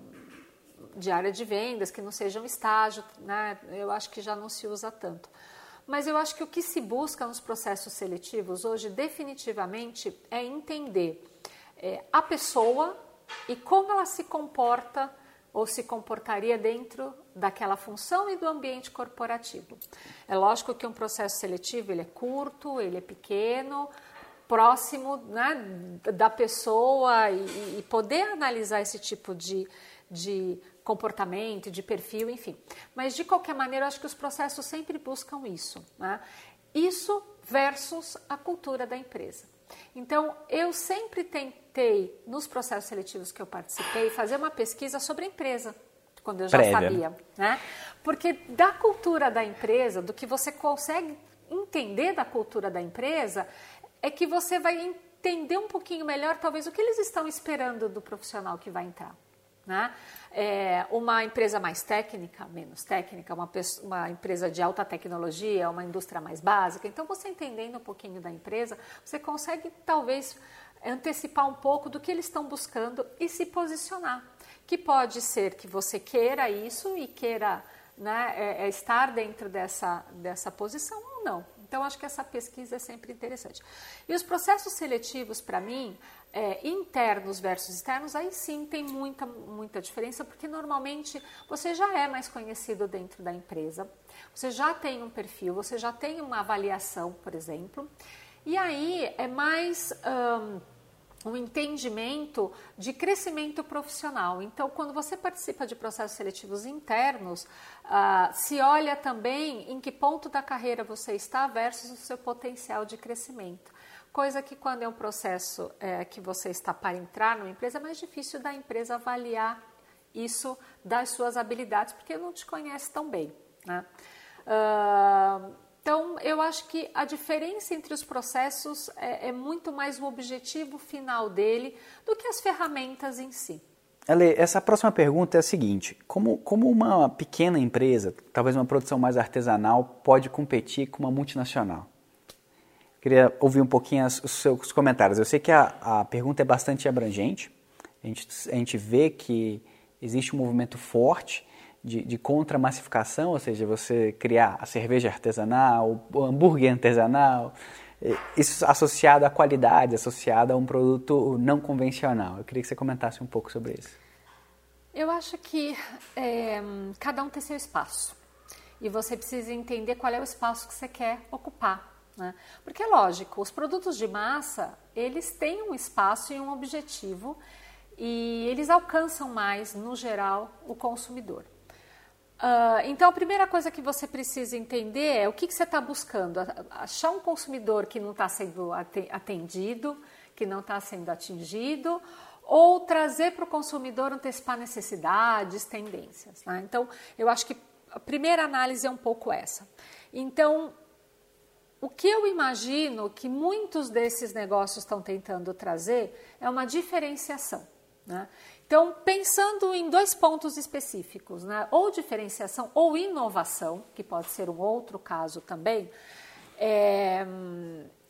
de área de vendas, que não sejam estágio, né? eu acho que já não se usa tanto. Mas eu acho que o que se busca nos processos seletivos hoje, definitivamente, é entender é, a pessoa e como ela se comporta ou se comportaria dentro daquela função e do ambiente corporativo. É lógico que um processo seletivo ele é curto, ele é pequeno, próximo né, da pessoa e, e, poder analisar esse tipo de, de comportamento, de perfil, enfim. Mas de qualquer maneira, eu acho que os processos sempre buscam isso. Né? Isso versus a cultura da empresa. Então, eu sempre tentei, nos processos seletivos que eu participei, fazer uma pesquisa sobre a empresa, quando eu já Prévia. sabia. Né? Porque da cultura da empresa, do que você consegue entender da cultura da empresa, é que você vai entender um pouquinho melhor, talvez, o que eles estão esperando do profissional que vai entrar. Né? É, uma empresa mais técnica, menos técnica, uma, uma, empresa de alta tecnologia, uma indústria mais básica. Então, você entendendo um pouquinho da empresa, você consegue talvez antecipar um pouco do que eles estão buscando e se posicionar. Que pode ser que você queira isso e queira né, é, é estar dentro dessa, dessa posição ou não. Então, acho que essa pesquisa é sempre interessante. E os processos seletivos, para mim, é, internos versus externos, aí sim tem muita, muita diferença, porque normalmente você já é mais conhecido dentro da empresa, você já tem um perfil, você já tem uma avaliação, por exemplo, e aí é mais. Um, um entendimento de crescimento profissional. Então, quando você participa de processos seletivos internos, uh, se olha também em que ponto da carreira você está versus o seu potencial de crescimento. Coisa que, quando é um processo é, que você está para entrar numa empresa, é mais difícil da empresa avaliar isso das suas habilidades, porque não te conhece tão bem. Né? Uh, então, eu acho que a diferença entre os processos é, é, muito mais o objetivo final dele do que as ferramentas em si. Ale, essa próxima pergunta é a seguinte: como, como uma pequena empresa, talvez uma produção mais artesanal, pode competir com uma multinacional? Queria ouvir um pouquinho os seus comentários. Eu sei que a, a pergunta é bastante abrangente, a gente, a gente vê que existe um movimento forte de, de contra-massificação, ou seja, você criar a cerveja artesanal, o hambúrguer artesanal, isso associado à qualidade, associado a um produto não convencional. Eu queria que você comentasse um pouco sobre isso. Eu acho que é, cada um tem seu espaço e você precisa entender qual é o espaço que você quer ocupar. Né? Porque é lógico, os produtos de massa eles têm um espaço e um objetivo e eles alcançam mais, no geral, o consumidor. Uh, então, a primeira coisa que você precisa entender é o que, que você está buscando. Achar um consumidor que não está sendo atendido, que não está sendo atingido, ou trazer para o consumidor antecipar necessidades, tendências. Né? Então, eu acho que a primeira análise é um pouco essa. Então, o que eu imagino que muitos desses negócios estão tentando trazer é uma diferenciação. Né? Então, pensando em dois pontos específicos, né? ou diferenciação ou inovação, que pode ser um outro caso também, é,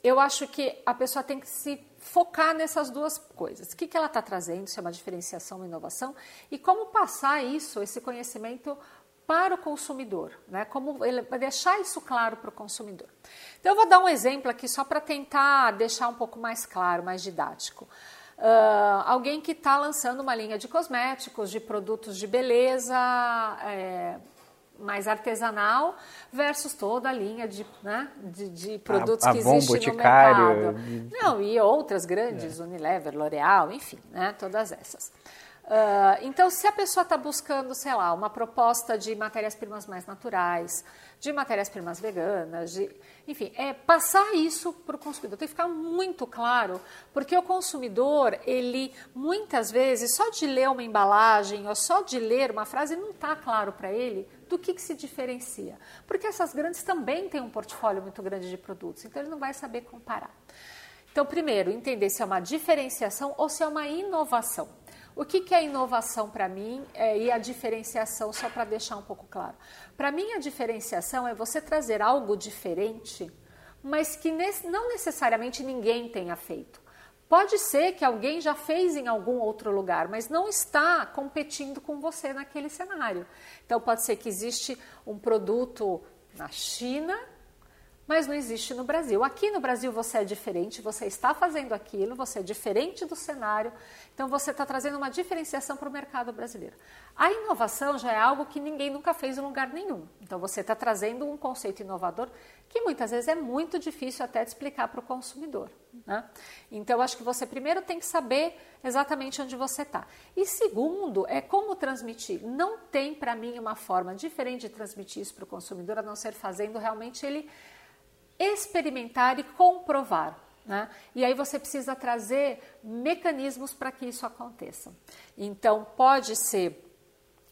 eu acho que a pessoa tem que se focar nessas duas coisas. O que, que ela está trazendo, se é uma diferenciação ou inovação, e como passar isso, esse conhecimento, para o consumidor, né? Como deixar isso claro para o consumidor. Então eu vou dar um exemplo aqui só para tentar deixar um pouco mais claro, mais didático. Uh, alguém que está lançando uma linha de cosméticos, de produtos de beleza, é, mais artesanal versus toda a linha de, né, de, de produtos a, a que existem no mercado. Não, e outras grandes, é. Unilever, L'Oreal, enfim, né, todas essas. Uh, então, se a pessoa está buscando, sei lá, uma proposta de matérias-primas mais naturais, de matérias-primas veganas, de, enfim, é passar isso para o consumidor. Tem que ficar muito claro, porque o consumidor, ele muitas vezes, só de ler uma embalagem ou só de ler uma frase, não está claro para ele do que, que, se diferencia. Porque essas grandes também têm um portfólio muito grande de produtos, então ele não vai saber comparar. Então, primeiro, entender se é uma diferenciação ou se é uma inovação. O que, que é inovação para mim é, e a diferenciação, só para deixar um pouco claro? Para mim, a diferenciação é você trazer algo diferente, mas que não necessariamente ninguém tenha feito. Pode ser que alguém já fez em algum outro lugar, mas não está competindo com você naquele cenário. Então, pode ser que existe um produto na China mas não existe no Brasil. Aqui no Brasil você é diferente, você está fazendo aquilo, você é diferente do cenário, então você está trazendo uma diferenciação para o mercado brasileiro. A inovação já é algo que ninguém nunca fez em lugar nenhum. Então você está trazendo um conceito inovador que muitas vezes é muito difícil até de explicar para o consumidor. Né? Então acho que você primeiro tem que saber exatamente onde você está. E segundo, é como transmitir. Não tem para mim uma forma diferente de transmitir isso para o consumidor, a não ser fazendo realmente ele experimentar e comprovar. Né? E aí você precisa trazer mecanismos para que isso aconteça. Então, pode ser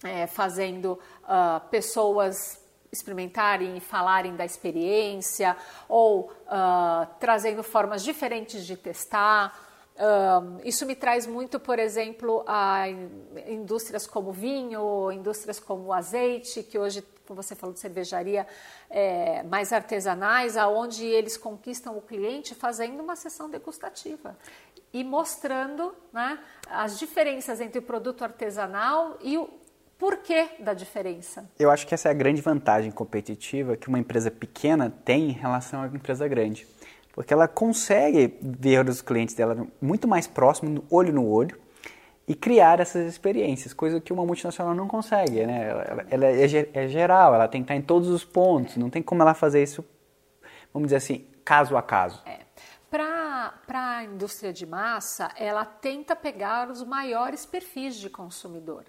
é, fazendo uh, pessoas experimentarem e falarem da experiência, ou uh, trazendo formas diferentes de testar. Uh, isso me traz muito, por exemplo, a indústrias como vinho, indústrias como azeite, que hoje como você falou de cervejaria, é, mais artesanais, aonde eles conquistam o cliente fazendo uma sessão degustativa e mostrando né, as diferenças entre o produto artesanal e o porquê da diferença. Eu acho que essa é a grande vantagem competitiva que uma empresa pequena tem em relação a uma empresa grande. Porque ela consegue ver os clientes dela muito mais próximo, olho no olho, e criar essas experiências, coisa que uma multinacional não consegue, né? Ela, ela é, é, geral, ela tem que estar em todos os pontos, não tem como ela fazer isso, vamos dizer assim, caso a caso. É. Para a indústria de massa, ela tenta pegar os maiores perfis de consumidor.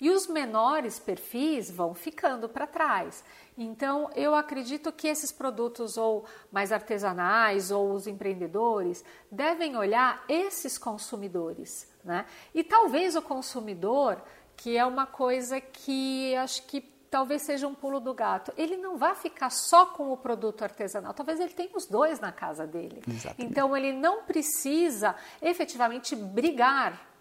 E os menores perfis vão ficando para trás. Então, eu acredito que esses produtos ou mais artesanais ou os empreendedores devem olhar esses consumidores, né? E talvez o consumidor, que é uma coisa que acho que talvez seja um pulo do gato. Ele não vai ficar só com o produto artesanal, talvez ele tenha os dois na casa dele. Exatamente. Então ele não precisa efetivamente brigar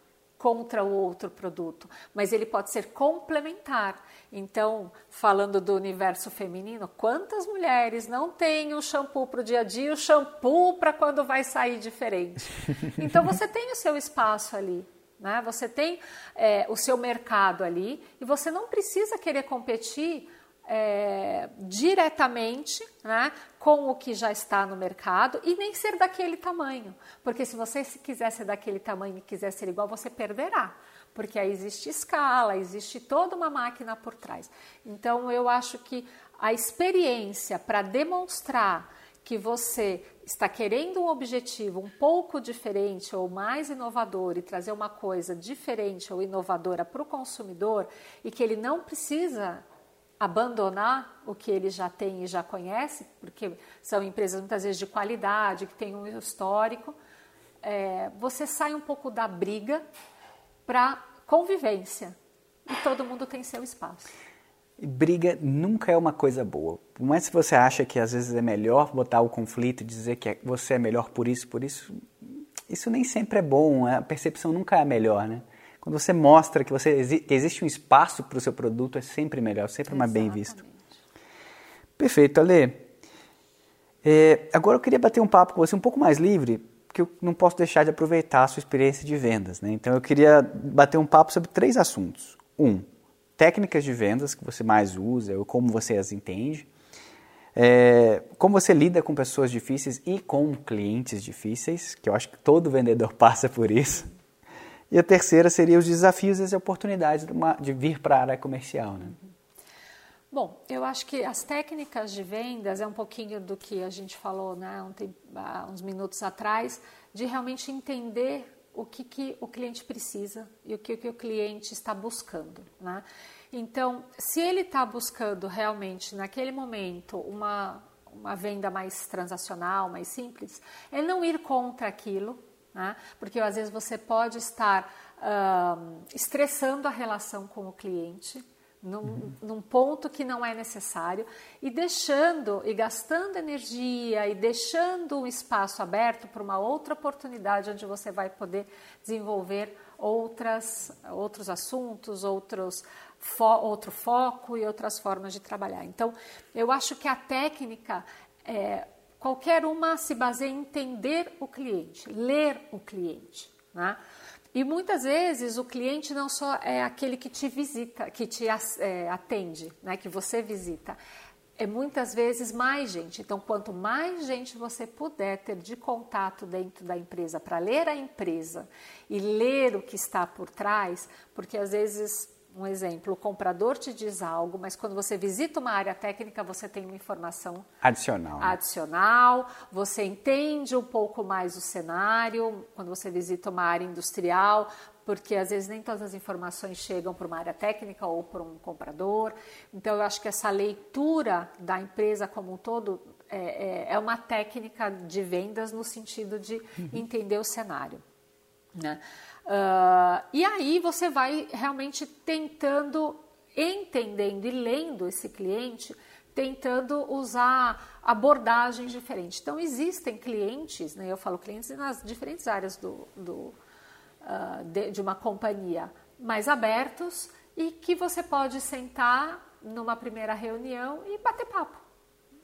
contra o outro produto, mas ele pode ser complementar. Então, falando do universo feminino, quantas mulheres não têm o shampoo para o dia a dia, o shampoo para quando vai sair diferente? Então, você tem o seu espaço ali. Né? Você tem é, o seu mercado ali e você não precisa querer competir é, diretamente né, com o que já está no mercado e nem ser daquele tamanho. Porque se você quiser ser daquele tamanho e quiser ser igual, você perderá. Porque aí existe escala, existe toda uma máquina por trás. Então eu acho que a experiência para demonstrar que você está querendo um objetivo um pouco diferente ou mais inovador e trazer uma coisa diferente ou inovadora para o consumidor e que ele não precisa abandonar o que ele já tem e já conhece, porque são empresas muitas vezes de qualidade, que têm um histórico, é, você sai um pouco da briga para convivência e todo mundo tem seu espaço. Briga nunca é uma coisa boa. Por mais que você acha que às vezes é melhor botar o conflito e dizer que você é melhor por isso, por isso, isso nem sempre é bom. A percepção nunca é melhor, né? Quando você mostra que, você, que existe um espaço para o seu produto, é sempre melhor, sempre mais bem visto. Perfeito, Ale. É, agora eu queria bater um papo com você um pouco mais livre, porque eu não posso deixar de aproveitar a sua experiência de vendas. Né? Então eu queria bater um papo sobre três assuntos. Um, técnicas de vendas que você mais usa ou como você as entende. É, como você lida com pessoas difíceis e com clientes difíceis, que eu acho que todo vendedor passa por isso. E a terceira seria os desafios e as oportunidades de, uma, de vir para a área comercial. Né? Bom, eu acho que as técnicas de vendas é um pouquinho do que a gente falou né, um tempo, há uns minutos atrás, de realmente entender o que, que o cliente precisa e o que, que o cliente está buscando. Né? Então, se ele está buscando realmente naquele momento uma, uma venda mais transacional, mais simples, é não ir contra aquilo, né? Porque às vezes você pode estar uh, estressando a relação com o cliente num, uhum. num, ponto que não é necessário e deixando e gastando energia e deixando um espaço aberto para uma outra oportunidade onde você vai poder desenvolver outras, outros assuntos, outros fo, outro foco e outras formas de trabalhar. Então, eu acho que a técnica é, Qualquer uma se baseia em entender o cliente, ler o cliente. Né? E muitas vezes o cliente não só é aquele que te visita, que te é, atende, né, que você visita. É muitas vezes mais gente. Então, quanto mais gente você puder ter de contato dentro da empresa para ler a empresa e ler o que está por trás, porque às vezes um exemplo, o comprador te diz algo, mas quando você visita uma área técnica, você tem uma informação adicional. Né? Adicional, você entende um pouco mais o cenário quando você visita uma área industrial, porque às vezes nem todas as informações chegam para uma área técnica ou para um comprador. Então, eu acho que essa leitura da empresa como um todo é, é, é uma técnica de vendas no sentido de uhum. entender o cenário. Né? Uh, e aí você vai realmente tentando, entendendo e lendo esse cliente, tentando usar abordagens diferentes. Então, existem clientes, né, eu falo clientes nas diferentes áreas do, do uh, de, de, uma companhia, mais abertos e que você pode sentar numa primeira reunião e bater papo.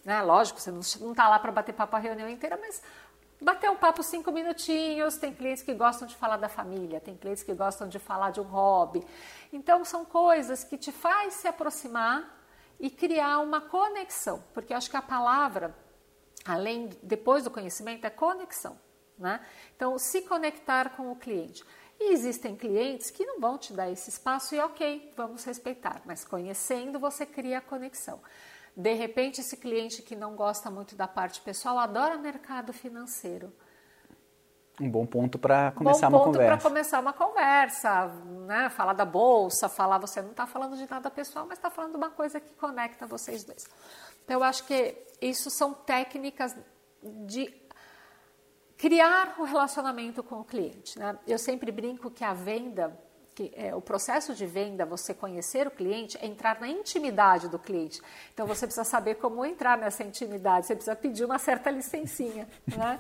Né? Lógico, você não está lá para bater papo a reunião inteira, mas bater um papo cinco minutinhos. Tem clientes que gostam de falar da família, tem clientes que gostam de falar de um hobby. Então, são coisas que te faz se aproximar e criar uma conexão, porque eu acho que a palavra, além depois do conhecimento, é conexão. Né? Então, se conectar com o cliente. E existem clientes que não vão te dar esse espaço e ok, vamos respeitar, mas conhecendo você cria a conexão. De repente, esse cliente que não gosta muito da parte pessoal adora mercado financeiro. Um bom ponto para começar bom uma conversa. para começar uma conversa, né? Falar da bolsa, falar você não está falando de nada pessoal, mas está falando de uma coisa que conecta vocês dois. Então eu acho que isso são técnicas de criar o um relacionamento com o cliente. Né? Eu sempre brinco que a venda que é, o processo de venda, você conhecer o cliente, é entrar na intimidade do cliente. Então você precisa saber como entrar nessa intimidade, você precisa pedir uma certa licencinha, né?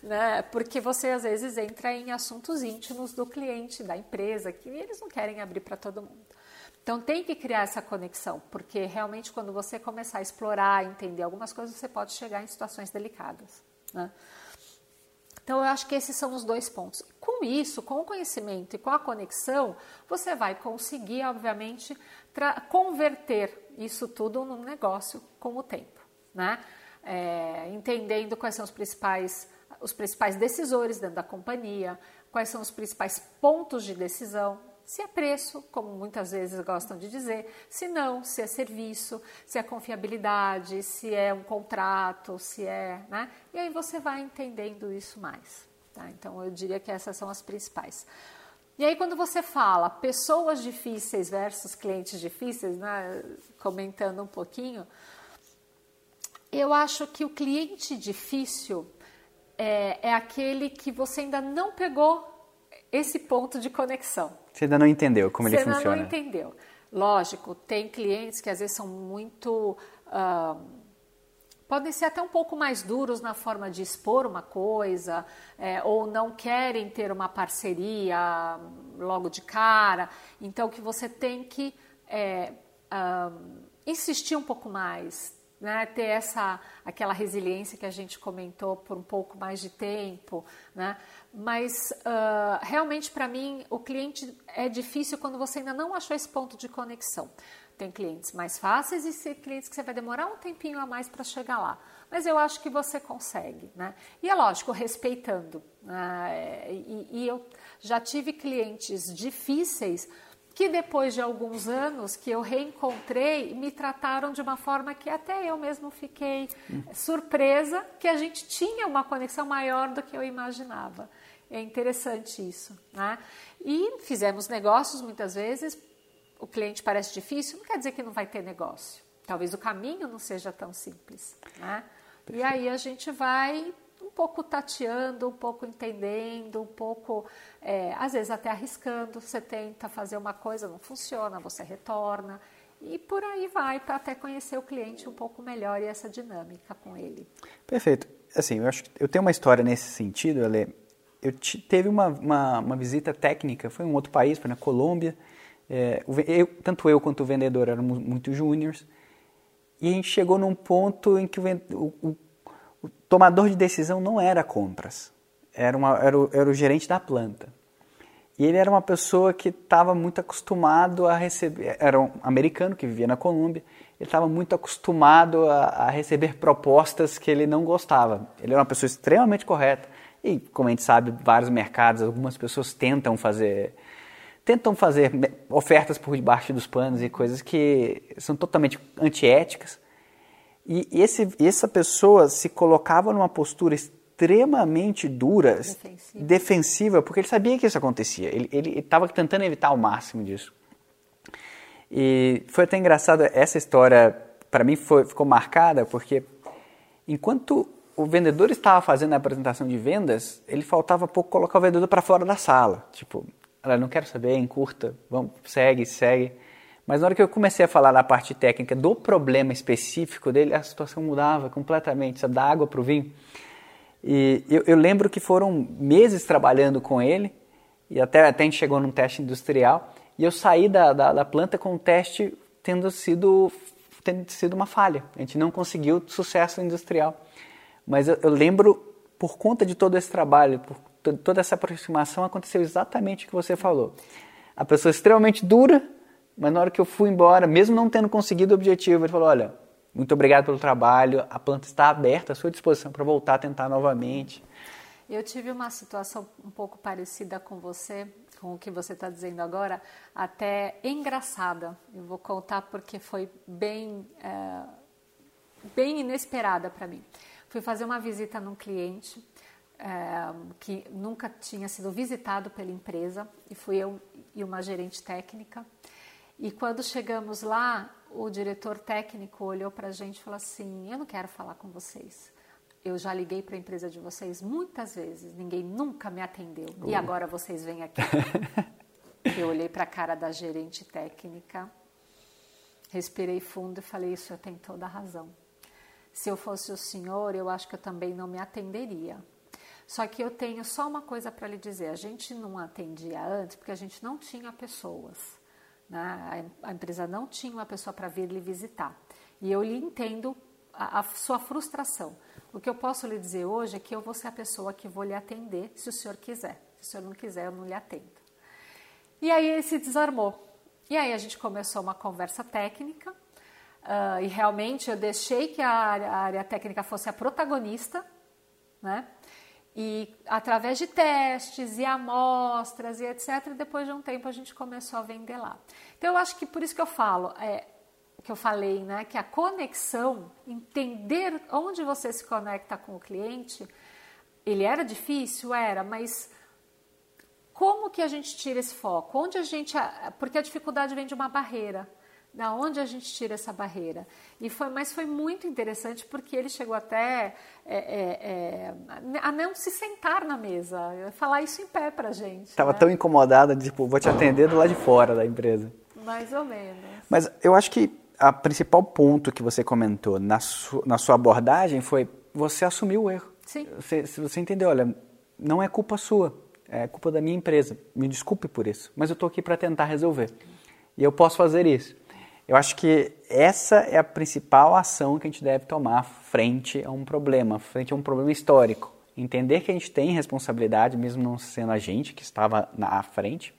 né? Porque você às vezes entra em assuntos íntimos do cliente, da empresa, que eles não querem abrir para todo mundo. Então tem que criar essa conexão, porque realmente quando você começar a explorar, entender algumas coisas, você pode chegar em situações delicadas. Né? Então, eu acho que esses são os dois pontos. Com isso, com o conhecimento e com a conexão, você vai conseguir, obviamente, converter isso tudo num negócio com o tempo, né? É, entendendo quais são os principais, os principais decisores dentro da companhia, quais são os principais pontos de decisão, se é preço, como muitas vezes gostam de dizer, se não, se é serviço, se é confiabilidade, se é um contrato, se é. Né? E aí você vai entendendo isso mais. Tá? Então eu diria que essas são as principais. E aí, quando você fala pessoas difíceis versus clientes difíceis, né, comentando um pouquinho, eu acho que o cliente difícil é, é aquele que você ainda não pegou esse ponto de conexão. Você ainda não entendeu como Você ele funciona. Você ainda não entendeu. Lógico, tem clientes que às vezes são muito uh, podem ser até um pouco mais duros na forma de expor uma coisa, é, ou não querem ter uma parceria logo de cara. Então, que você tem que é, um, insistir um pouco mais, né, ter essa aquela resiliência que a gente comentou por um pouco mais de tempo, né? Mas uh, realmente para mim o cliente é difícil quando você ainda não achou esse ponto de conexão. Tem clientes mais fáceis e clientes que você vai demorar um tempinho a mais para chegar lá. Mas eu acho que você consegue, né? E é lógico, respeitando. Né? E, e eu já tive clientes difíceis que depois de alguns anos que eu reencontrei, me trataram de uma forma que até eu mesmo fiquei hum. surpresa que a gente tinha uma conexão maior do que eu imaginava. É interessante isso, né? E fizemos negócios muitas vezes. O cliente parece difícil, não quer dizer que não vai ter negócio. Talvez o caminho não seja tão simples, né? E aí a gente vai um pouco tateando, um pouco entendendo, um pouco, é, às vezes até arriscando. Você tenta fazer uma coisa, não funciona, você retorna. E por aí vai para até conhecer o cliente um pouco melhor e essa dinâmica com ele. Perfeito. Assim, eu acho eu tenho uma história nesse sentido, Ale. Eu teve uma, uma, uma, visita técnica, foi em um outro país, foi na Colômbia. É, eu, tanto eu quanto o vendedor éramos muito júniores. E a gente chegou num ponto em que o, o, o tomador de decisão não era compras, era, uma, era, o, era o gerente da planta. E ele era uma pessoa que estava muito acostumado a receber, era um americano que vivia na Colômbia, ele estava muito acostumado a, a, receber propostas que ele não gostava. Ele era uma pessoa extremamente correta. E, como a gente sabe, vários mercados, algumas pessoas tentam fazer tentam fazer ofertas por debaixo dos panos e coisas que são totalmente antiéticas. E esse, essa pessoa se colocava numa postura extremamente dura, defensiva. defensiva, porque ele sabia que isso acontecia. Ele estava tentando evitar ao máximo disso. E foi até engraçado, essa história, para mim, foi, ficou marcada, porque enquanto o vendedor estava fazendo a apresentação de vendas, ele faltava pouco colocar o vendedor para fora da sala. Tipo, não quero saber, encurta, vamos, segue, segue. Mas na hora que eu comecei a falar da parte técnica do problema específico dele, a situação mudava completamente, sabe, da água para o vinho. E eu, eu, lembro que foram meses trabalhando com ele, e até, até a gente chegou num teste industrial, e eu saí da, da, da planta com o teste tendo sido, tendo sido uma falha. A gente não conseguiu sucesso industrial. Mas eu, eu lembro, por conta de todo esse trabalho, por toda essa aproximação, aconteceu exatamente o que você falou. A pessoa extremamente dura, mas na hora que eu fui embora, mesmo não tendo conseguido o objetivo, ele falou: Olha, muito obrigado pelo trabalho, a planta está aberta à sua disposição para voltar a tentar novamente. Eu tive uma situação um pouco parecida com você, com o que você está dizendo agora, até engraçada. Eu vou contar porque foi bem, é, bem inesperada para mim. Fui fazer uma visita num cliente é, que nunca tinha sido visitado pela empresa, e fui eu e uma gerente técnica. E quando chegamos lá, o diretor técnico olhou para a gente e falou assim: Eu não quero falar com vocês. Eu já liguei para a empresa de vocês muitas vezes, ninguém nunca me atendeu. Oh. E agora vocês vêm aqui. eu olhei para a cara da gerente técnica, respirei fundo e falei: Isso eu tenho toda a razão. Se eu fosse o senhor, eu acho que eu também não me atenderia. Só que eu tenho só uma coisa para lhe dizer: a gente não atendia antes porque a gente não tinha pessoas. Né? A empresa não tinha uma pessoa para vir lhe visitar. E eu lhe entendo a, a, sua frustração. O que eu posso lhe dizer hoje é que eu vou ser a pessoa que vou lhe atender se o senhor quiser. Se o senhor não quiser, eu não lhe atendo. E aí ele se desarmou. E aí a gente começou uma conversa técnica. Uh, e realmente eu deixei que a área, a área técnica fosse a protagonista, né? E através de testes e amostras e etc., depois de um tempo a gente começou a vender lá. Então eu acho que por isso que eu falo, é, que eu falei, né, que a conexão, entender onde você se conecta com o cliente, ele era difícil, era, mas como que a gente tira esse foco? Onde a gente, porque a dificuldade vem de uma barreira. Da onde a gente tira essa barreira? E foi, mas foi muito interessante porque ele chegou até é, é, é, a não se sentar na mesa, falar isso em pé para gente. Estava né? tão incomodada, tipo, vou te atender do lado de fora da empresa. Mais ou menos. Mas eu acho que a principal ponto que você comentou na, su, na sua abordagem foi você assumiu o erro. Sim. Você, se você entendeu, olha, não é culpa sua, é culpa da minha empresa. Me desculpe por isso, mas eu estou aqui para tentar resolver. E eu posso fazer isso. Eu acho que essa é a principal ação que a gente deve tomar frente a um problema, frente a um problema histórico. Entender que a gente tem responsabilidade, mesmo não sendo a gente que estava na frente.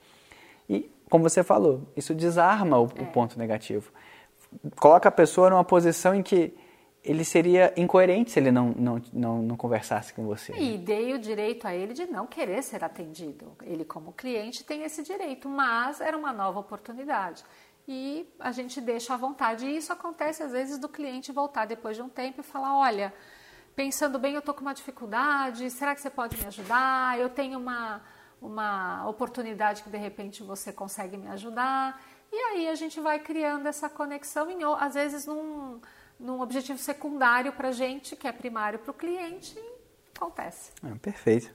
E, como você falou, isso desarma o, é. o ponto negativo. Coloca a pessoa numa posição em que ele seria incoerente se ele não, não, não, não, conversasse com você. E dei o direito a ele de não querer ser atendido. Ele, como cliente, tem esse direito, mas era uma nova oportunidade. E a gente deixa à vontade. E isso acontece, às vezes, do cliente voltar depois de um tempo e falar: olha, pensando bem, eu estou com uma dificuldade, será que você pode me ajudar? Eu tenho uma, uma oportunidade que, de repente, você consegue me ajudar. E aí a gente vai criando essa conexão, em, às vezes, num num objetivo secundário para a gente, que é primário para o cliente, acontece. É, perfeito.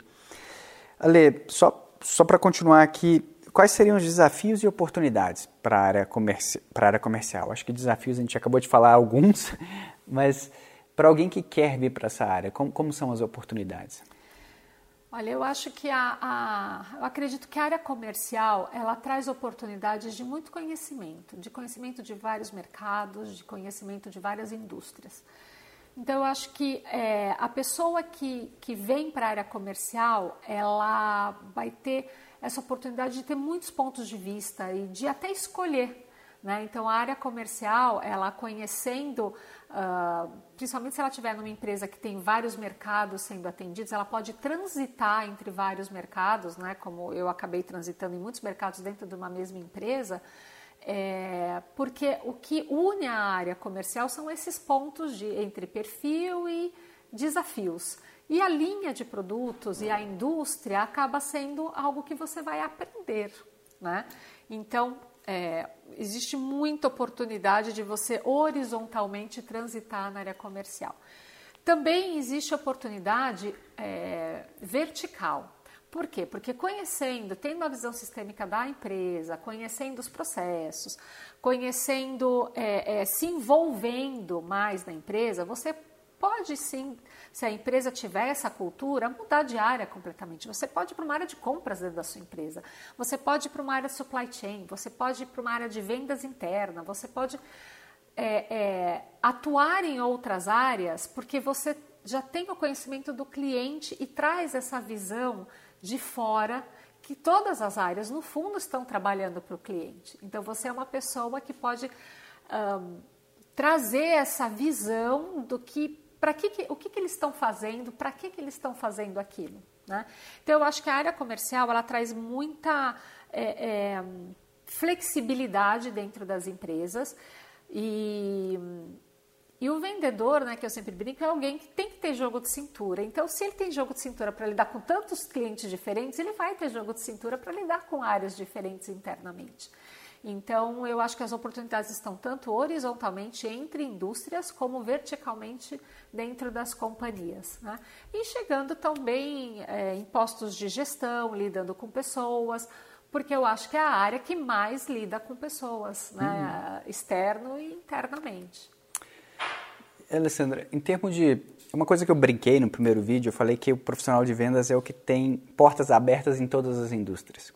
Ale, só, só para continuar aqui, quais seriam os desafios e oportunidades para a área, comerci área comercial? Acho que desafios a gente acabou de falar alguns, mas para alguém que quer vir para essa área, como, como são as oportunidades? Olha, eu acho que a, a, eu acredito que a área comercial ela traz oportunidades de muito conhecimento, de conhecimento de vários mercados, de conhecimento de várias indústrias. Então, eu acho que é, a pessoa que, que vem para a área comercial, ela vai ter essa oportunidade de ter muitos pontos de vista e de até escolher né? Então, a área comercial, ela conhecendo, uh, principalmente se ela estiver numa empresa que tem vários mercados sendo atendidos, ela pode transitar entre vários mercados, né? como eu acabei transitando em muitos mercados dentro de uma mesma empresa, é, porque o que une a área comercial são esses pontos de, entre perfil e desafios. E a linha de produtos e a indústria acaba sendo algo que você vai aprender. Né? Então, é, existe muita oportunidade de você horizontalmente transitar na área comercial. Também existe oportunidade é, vertical. Por quê? Porque conhecendo, tendo uma visão sistêmica da empresa, conhecendo os processos, conhecendo, é, é, se envolvendo mais na empresa, você pode sim se a empresa tiver essa cultura, mudar de área completamente. Você pode ir para uma área de compras dentro da sua empresa, você pode ir para uma área supply chain, você pode ir para uma área de vendas interna, você pode é, é, atuar em outras áreas porque você já tem o conhecimento do cliente e traz essa visão de fora que todas as áreas, no fundo, estão trabalhando para o cliente. Então, você é uma pessoa que pode um, trazer essa visão do que para que, que, o que, que eles estão fazendo, para que, que eles estão fazendo aquilo. Né? Então, eu acho que a área comercial ela traz muita é, é, flexibilidade dentro das empresas e, e o vendedor, né, que eu sempre brinco, é alguém que tem que ter jogo de cintura. Então, se ele tem jogo de cintura para lidar com tantos clientes diferentes, ele vai ter jogo de cintura para lidar com áreas diferentes internamente. Então, eu acho que as oportunidades estão tanto horizontalmente entre indústrias como verticalmente dentro das companhias. Né? E chegando também é, em postos de gestão, lidando com pessoas, porque eu acho que é a área que mais lida com pessoas, né? Uhum. externo e internamente. Alessandra, em termos de. Uma coisa que eu brinquei no primeiro vídeo, eu falei que o profissional de vendas é o que tem portas abertas em todas as indústrias.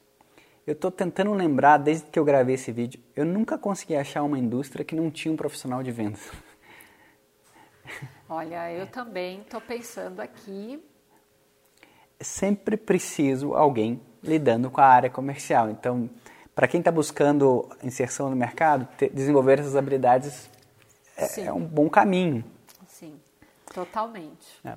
Eu estou tentando lembrar, desde que eu gravei esse vídeo, eu nunca consegui achar uma indústria que não tinha um profissional de vendas. Olha, eu também estou pensando aqui. Sempre preciso alguém lidando com a área comercial. Então, para quem está buscando inserção no mercado, ter, desenvolver essas habilidades é, é, um bom caminho. Sim, totalmente. É.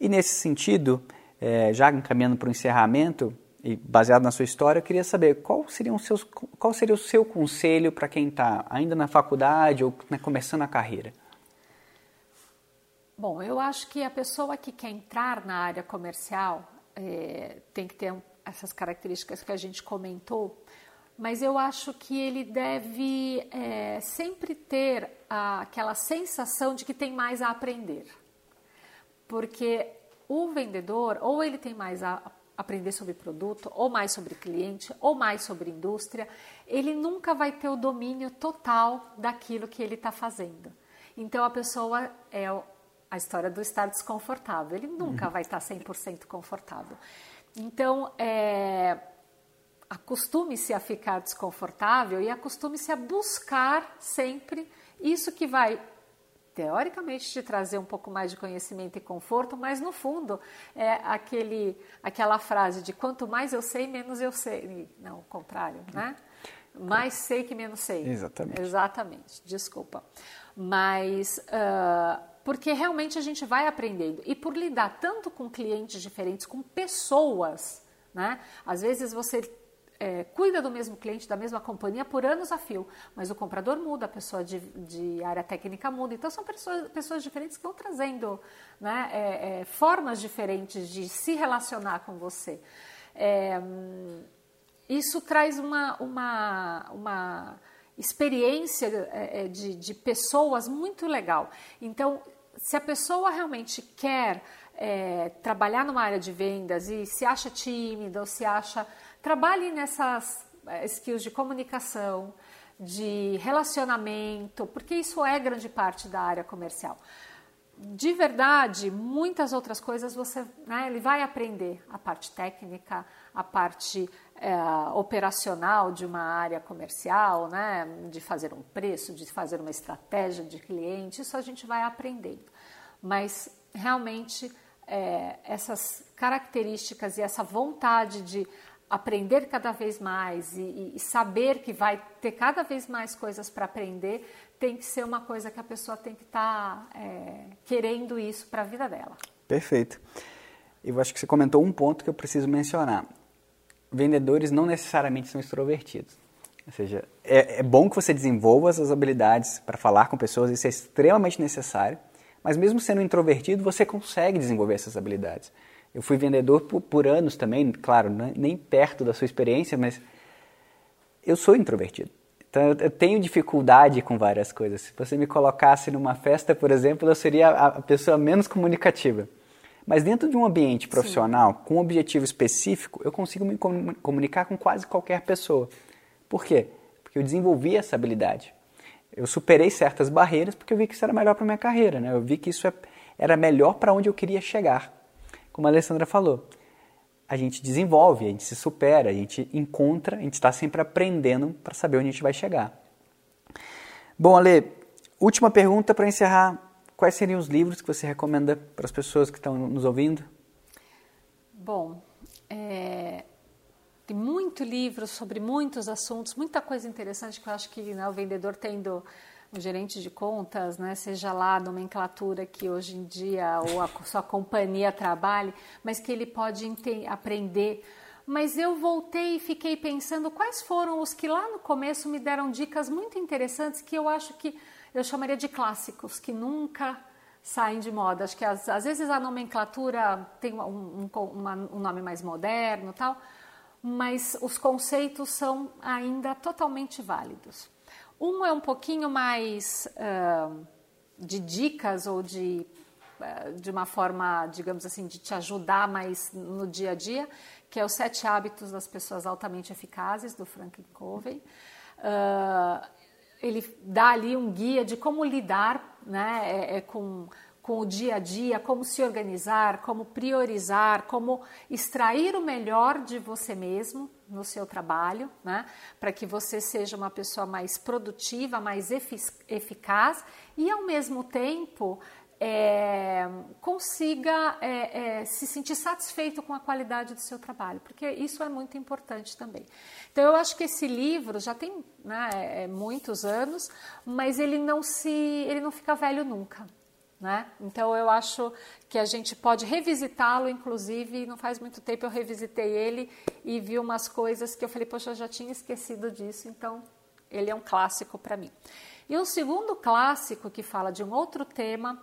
E nesse sentido, é, já encaminhando para o encerramento, e baseado na sua história, eu queria saber qual seria o seu, qual seria o seu conselho para quem está ainda na faculdade ou né, começando a carreira? Bom, eu acho que a pessoa que quer entrar na área comercial é, tem que ter essas características que a gente comentou, mas eu acho que ele deve é, sempre ter a, aquela sensação de que tem mais a aprender. Porque o vendedor, ou ele tem mais a aprender sobre produto, ou mais sobre cliente, ou mais sobre indústria, ele nunca vai ter o domínio total daquilo que ele está fazendo. Então a pessoa é a história do estar desconfortável, ele nunca uhum. vai estar 100% confortável. Então, é, acostume-se a ficar desconfortável e acostume-se a buscar sempre isso que vai teoricamente te trazer um pouco mais de conhecimento e conforto, mas no fundo é aquele, aquela frase de quanto mais eu sei, menos eu sei. Não, o contrário, né? Mais sei que menos sei. Exatamente. Exatamente, desculpa. Mas uh, porque realmente a gente vai aprendendo. E por lidar tanto com clientes diferentes, com pessoas, né? Às vezes você é, cuida do mesmo cliente, da mesma companhia por anos a fio, mas o comprador muda, a pessoa de, de área técnica muda. Então, são pessoas, pessoas diferentes que vão trazendo né, é, é, formas diferentes de se relacionar com você. É, isso traz uma, uma, uma experiência é, é, de, de pessoas muito legal. Então, se a pessoa realmente quer é, trabalhar numa área de vendas e se acha tímida ou se acha Trabalhe nessas eh, skills de comunicação, de relacionamento, porque isso é grande parte da área comercial. De verdade, muitas outras coisas você, né, ele vai aprender a parte técnica, a parte é, operacional de uma área comercial, né, de fazer um preço, de fazer uma estratégia de cliente, isso a gente vai aprendendo. Mas realmente é, essas características e essa vontade de aprender cada vez mais e, e, saber que vai ter cada vez mais coisas para aprender, tem que ser uma coisa que a pessoa tem que estar tá, é, querendo isso para a vida dela. Perfeito. Eu acho que você comentou um ponto que eu preciso mencionar. Vendedores não necessariamente são extrovertidos. Ou seja, é, é bom que você desenvolva essas habilidades para falar com pessoas, isso é extremamente necessário, mas mesmo sendo introvertido, você consegue desenvolver essas habilidades. Eu fui vendedor por, por anos também, claro, né, nem perto da sua experiência, mas eu sou introvertido. Então eu tenho dificuldade com várias coisas. Se você me colocasse numa festa, por exemplo, eu seria a pessoa menos comunicativa. Mas dentro de um ambiente profissional, Sim. com um objetivo específico, eu consigo me comunicar com quase qualquer pessoa. Por quê? Porque eu desenvolvi essa habilidade. Eu superei certas barreiras porque eu vi que isso era melhor para minha carreira, né? Eu vi que isso é, era melhor para onde eu queria chegar como a Alessandra falou, a gente desenvolve, a gente se supera, a gente encontra, a gente está sempre aprendendo para saber onde a gente vai chegar. Bom, Ale, última pergunta para encerrar. Quais seriam os livros que você recomenda para as pessoas que estão nos ouvindo? Bom, é, tem muito livro sobre muitos assuntos, muita coisa interessante que eu acho que né, o vendedor tendo o gerente de contas, né, seja lá a nomenclatura que hoje em dia ou a sua companhia trabalhe, mas que ele pode aprender. Mas eu voltei e fiquei pensando quais foram os que lá no começo me deram dicas muito interessantes que eu acho que eu chamaria de clássicos, que nunca saem de moda. Acho que às, às vezes a nomenclatura tem um, um, uma, um nome mais moderno tal, mas os conceitos são ainda totalmente válidos. Um é um pouquinho mais uh, de dicas ou de, uh, de uma forma, digamos assim, de te ajudar mais no dia a dia, que é os Sete Hábitos das Pessoas Altamente Eficazes, do Franklin Covey. Uh, ele dá ali um guia de como lidar né, é, é com com o dia a dia, como se organizar, como priorizar, como extrair o melhor de você mesmo no seu trabalho, né? para que você seja uma pessoa mais produtiva, mais eficaz e ao mesmo tempo é, consiga é, é, se sentir satisfeito com a qualidade do seu trabalho, porque isso é muito importante também. Então eu acho que esse livro já tem né, é, muitos anos, mas ele não se, ele não fica velho nunca. Né? Então eu acho que a gente pode revisitá-lo, inclusive, não faz muito tempo eu revisitei ele e vi umas coisas que eu falei, poxa, eu já tinha esquecido disso, então ele é um clássico para mim. E um segundo clássico que fala de um outro tema,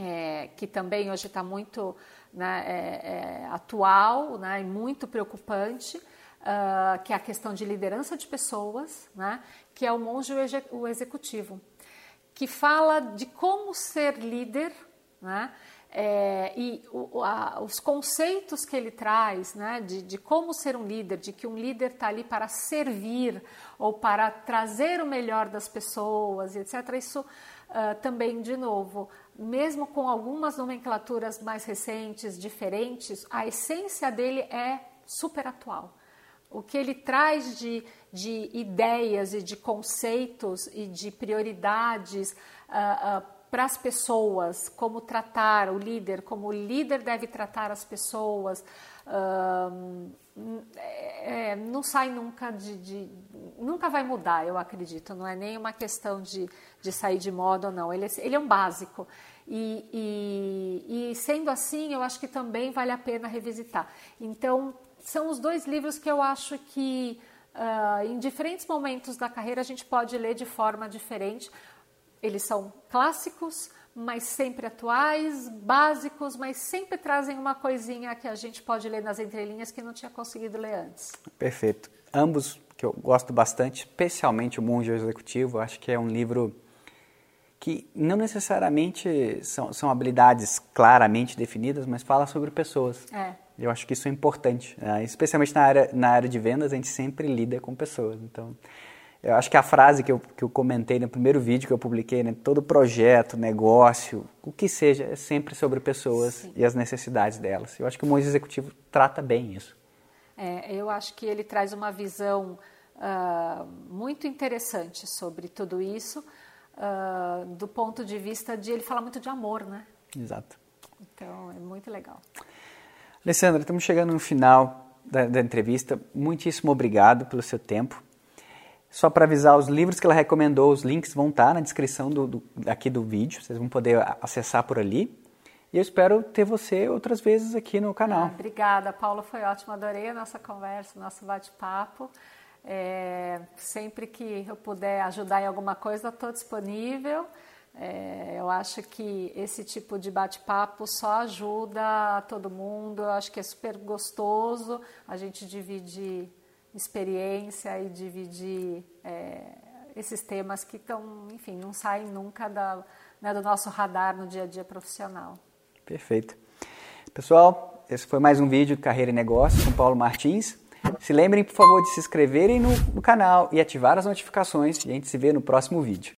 é, que também hoje está muito né, é, é, atual né, e muito preocupante, uh, que é a questão de liderança de pessoas, né, que é o monge o executivo que fala de como ser líder, né? É, e o, a, os conceitos que ele traz, né, de, de, como ser um líder, de que um líder está ali para servir ou para trazer o melhor das pessoas, etc. Isso uh, também, de novo, mesmo com algumas nomenclaturas mais recentes, diferentes, a essência dele é super atual. O que ele traz de, de ideias e de conceitos e de prioridades uh, uh, para as pessoas, como tratar o líder, como o líder deve tratar as pessoas, é, não sai nunca de, de, nunca vai mudar, eu acredito. Não é nem uma questão de, de sair de moda ou não. Ele, é, ele é um básico. E, e, e sendo assim, eu acho que também vale a pena revisitar. Então, são os dois livros que eu acho que uh, em diferentes momentos da carreira a gente pode ler de forma diferente, eles são clássicos, mas sempre atuais, básicos, mas sempre trazem uma coisinha que a gente pode ler nas entrelinhas que não tinha conseguido ler antes. Perfeito. Ambos que eu gosto bastante, especialmente o Monge Executivo, acho que é um livro que não necessariamente são, são habilidades claramente definidas, mas fala sobre pessoas. É. Eu acho que isso é importante, né? especialmente na área, na área de vendas, a gente sempre lida com pessoas. Então, eu acho que a frase que eu, que eu comentei no primeiro vídeo que eu publiquei, né, todo projeto, negócio, o que seja, é sempre sobre pessoas Sim. e as necessidades delas. Eu acho que o Monge Executivo trata bem isso. É, eu acho que ele traz uma visão uh, muito interessante sobre tudo isso, uh, do ponto de vista de ele falar muito de amor, né? Exato. Então, é muito legal. Alessandra, estamos chegando no final da, da entrevista. Muitíssimo obrigado pelo seu tempo. Só para avisar, os livros que ela recomendou, os links vão estar na descrição do, do, aqui do vídeo, vocês vão poder acessar por ali. E eu espero ter você outras vezes aqui no canal. Ah, obrigada, Paula, foi ótimo, adorei a nossa conversa, nosso bate-papo. É, sempre que eu puder ajudar em alguma coisa, estou disponível. É, eu acho que esse tipo de bate-papo só ajuda todo mundo. Eu acho que é super gostoso a gente dividir experiência e dividir é, esses temas que estão, enfim, não saem nunca da, né, do nosso radar no dia a dia profissional. Perfeito. Pessoal, esse foi mais um vídeo Carreira e Negócios com Paulo Martins. Se lembrem, por favor, de se inscreverem no, no canal e ativar as notificações e a gente se vê no próximo vídeo.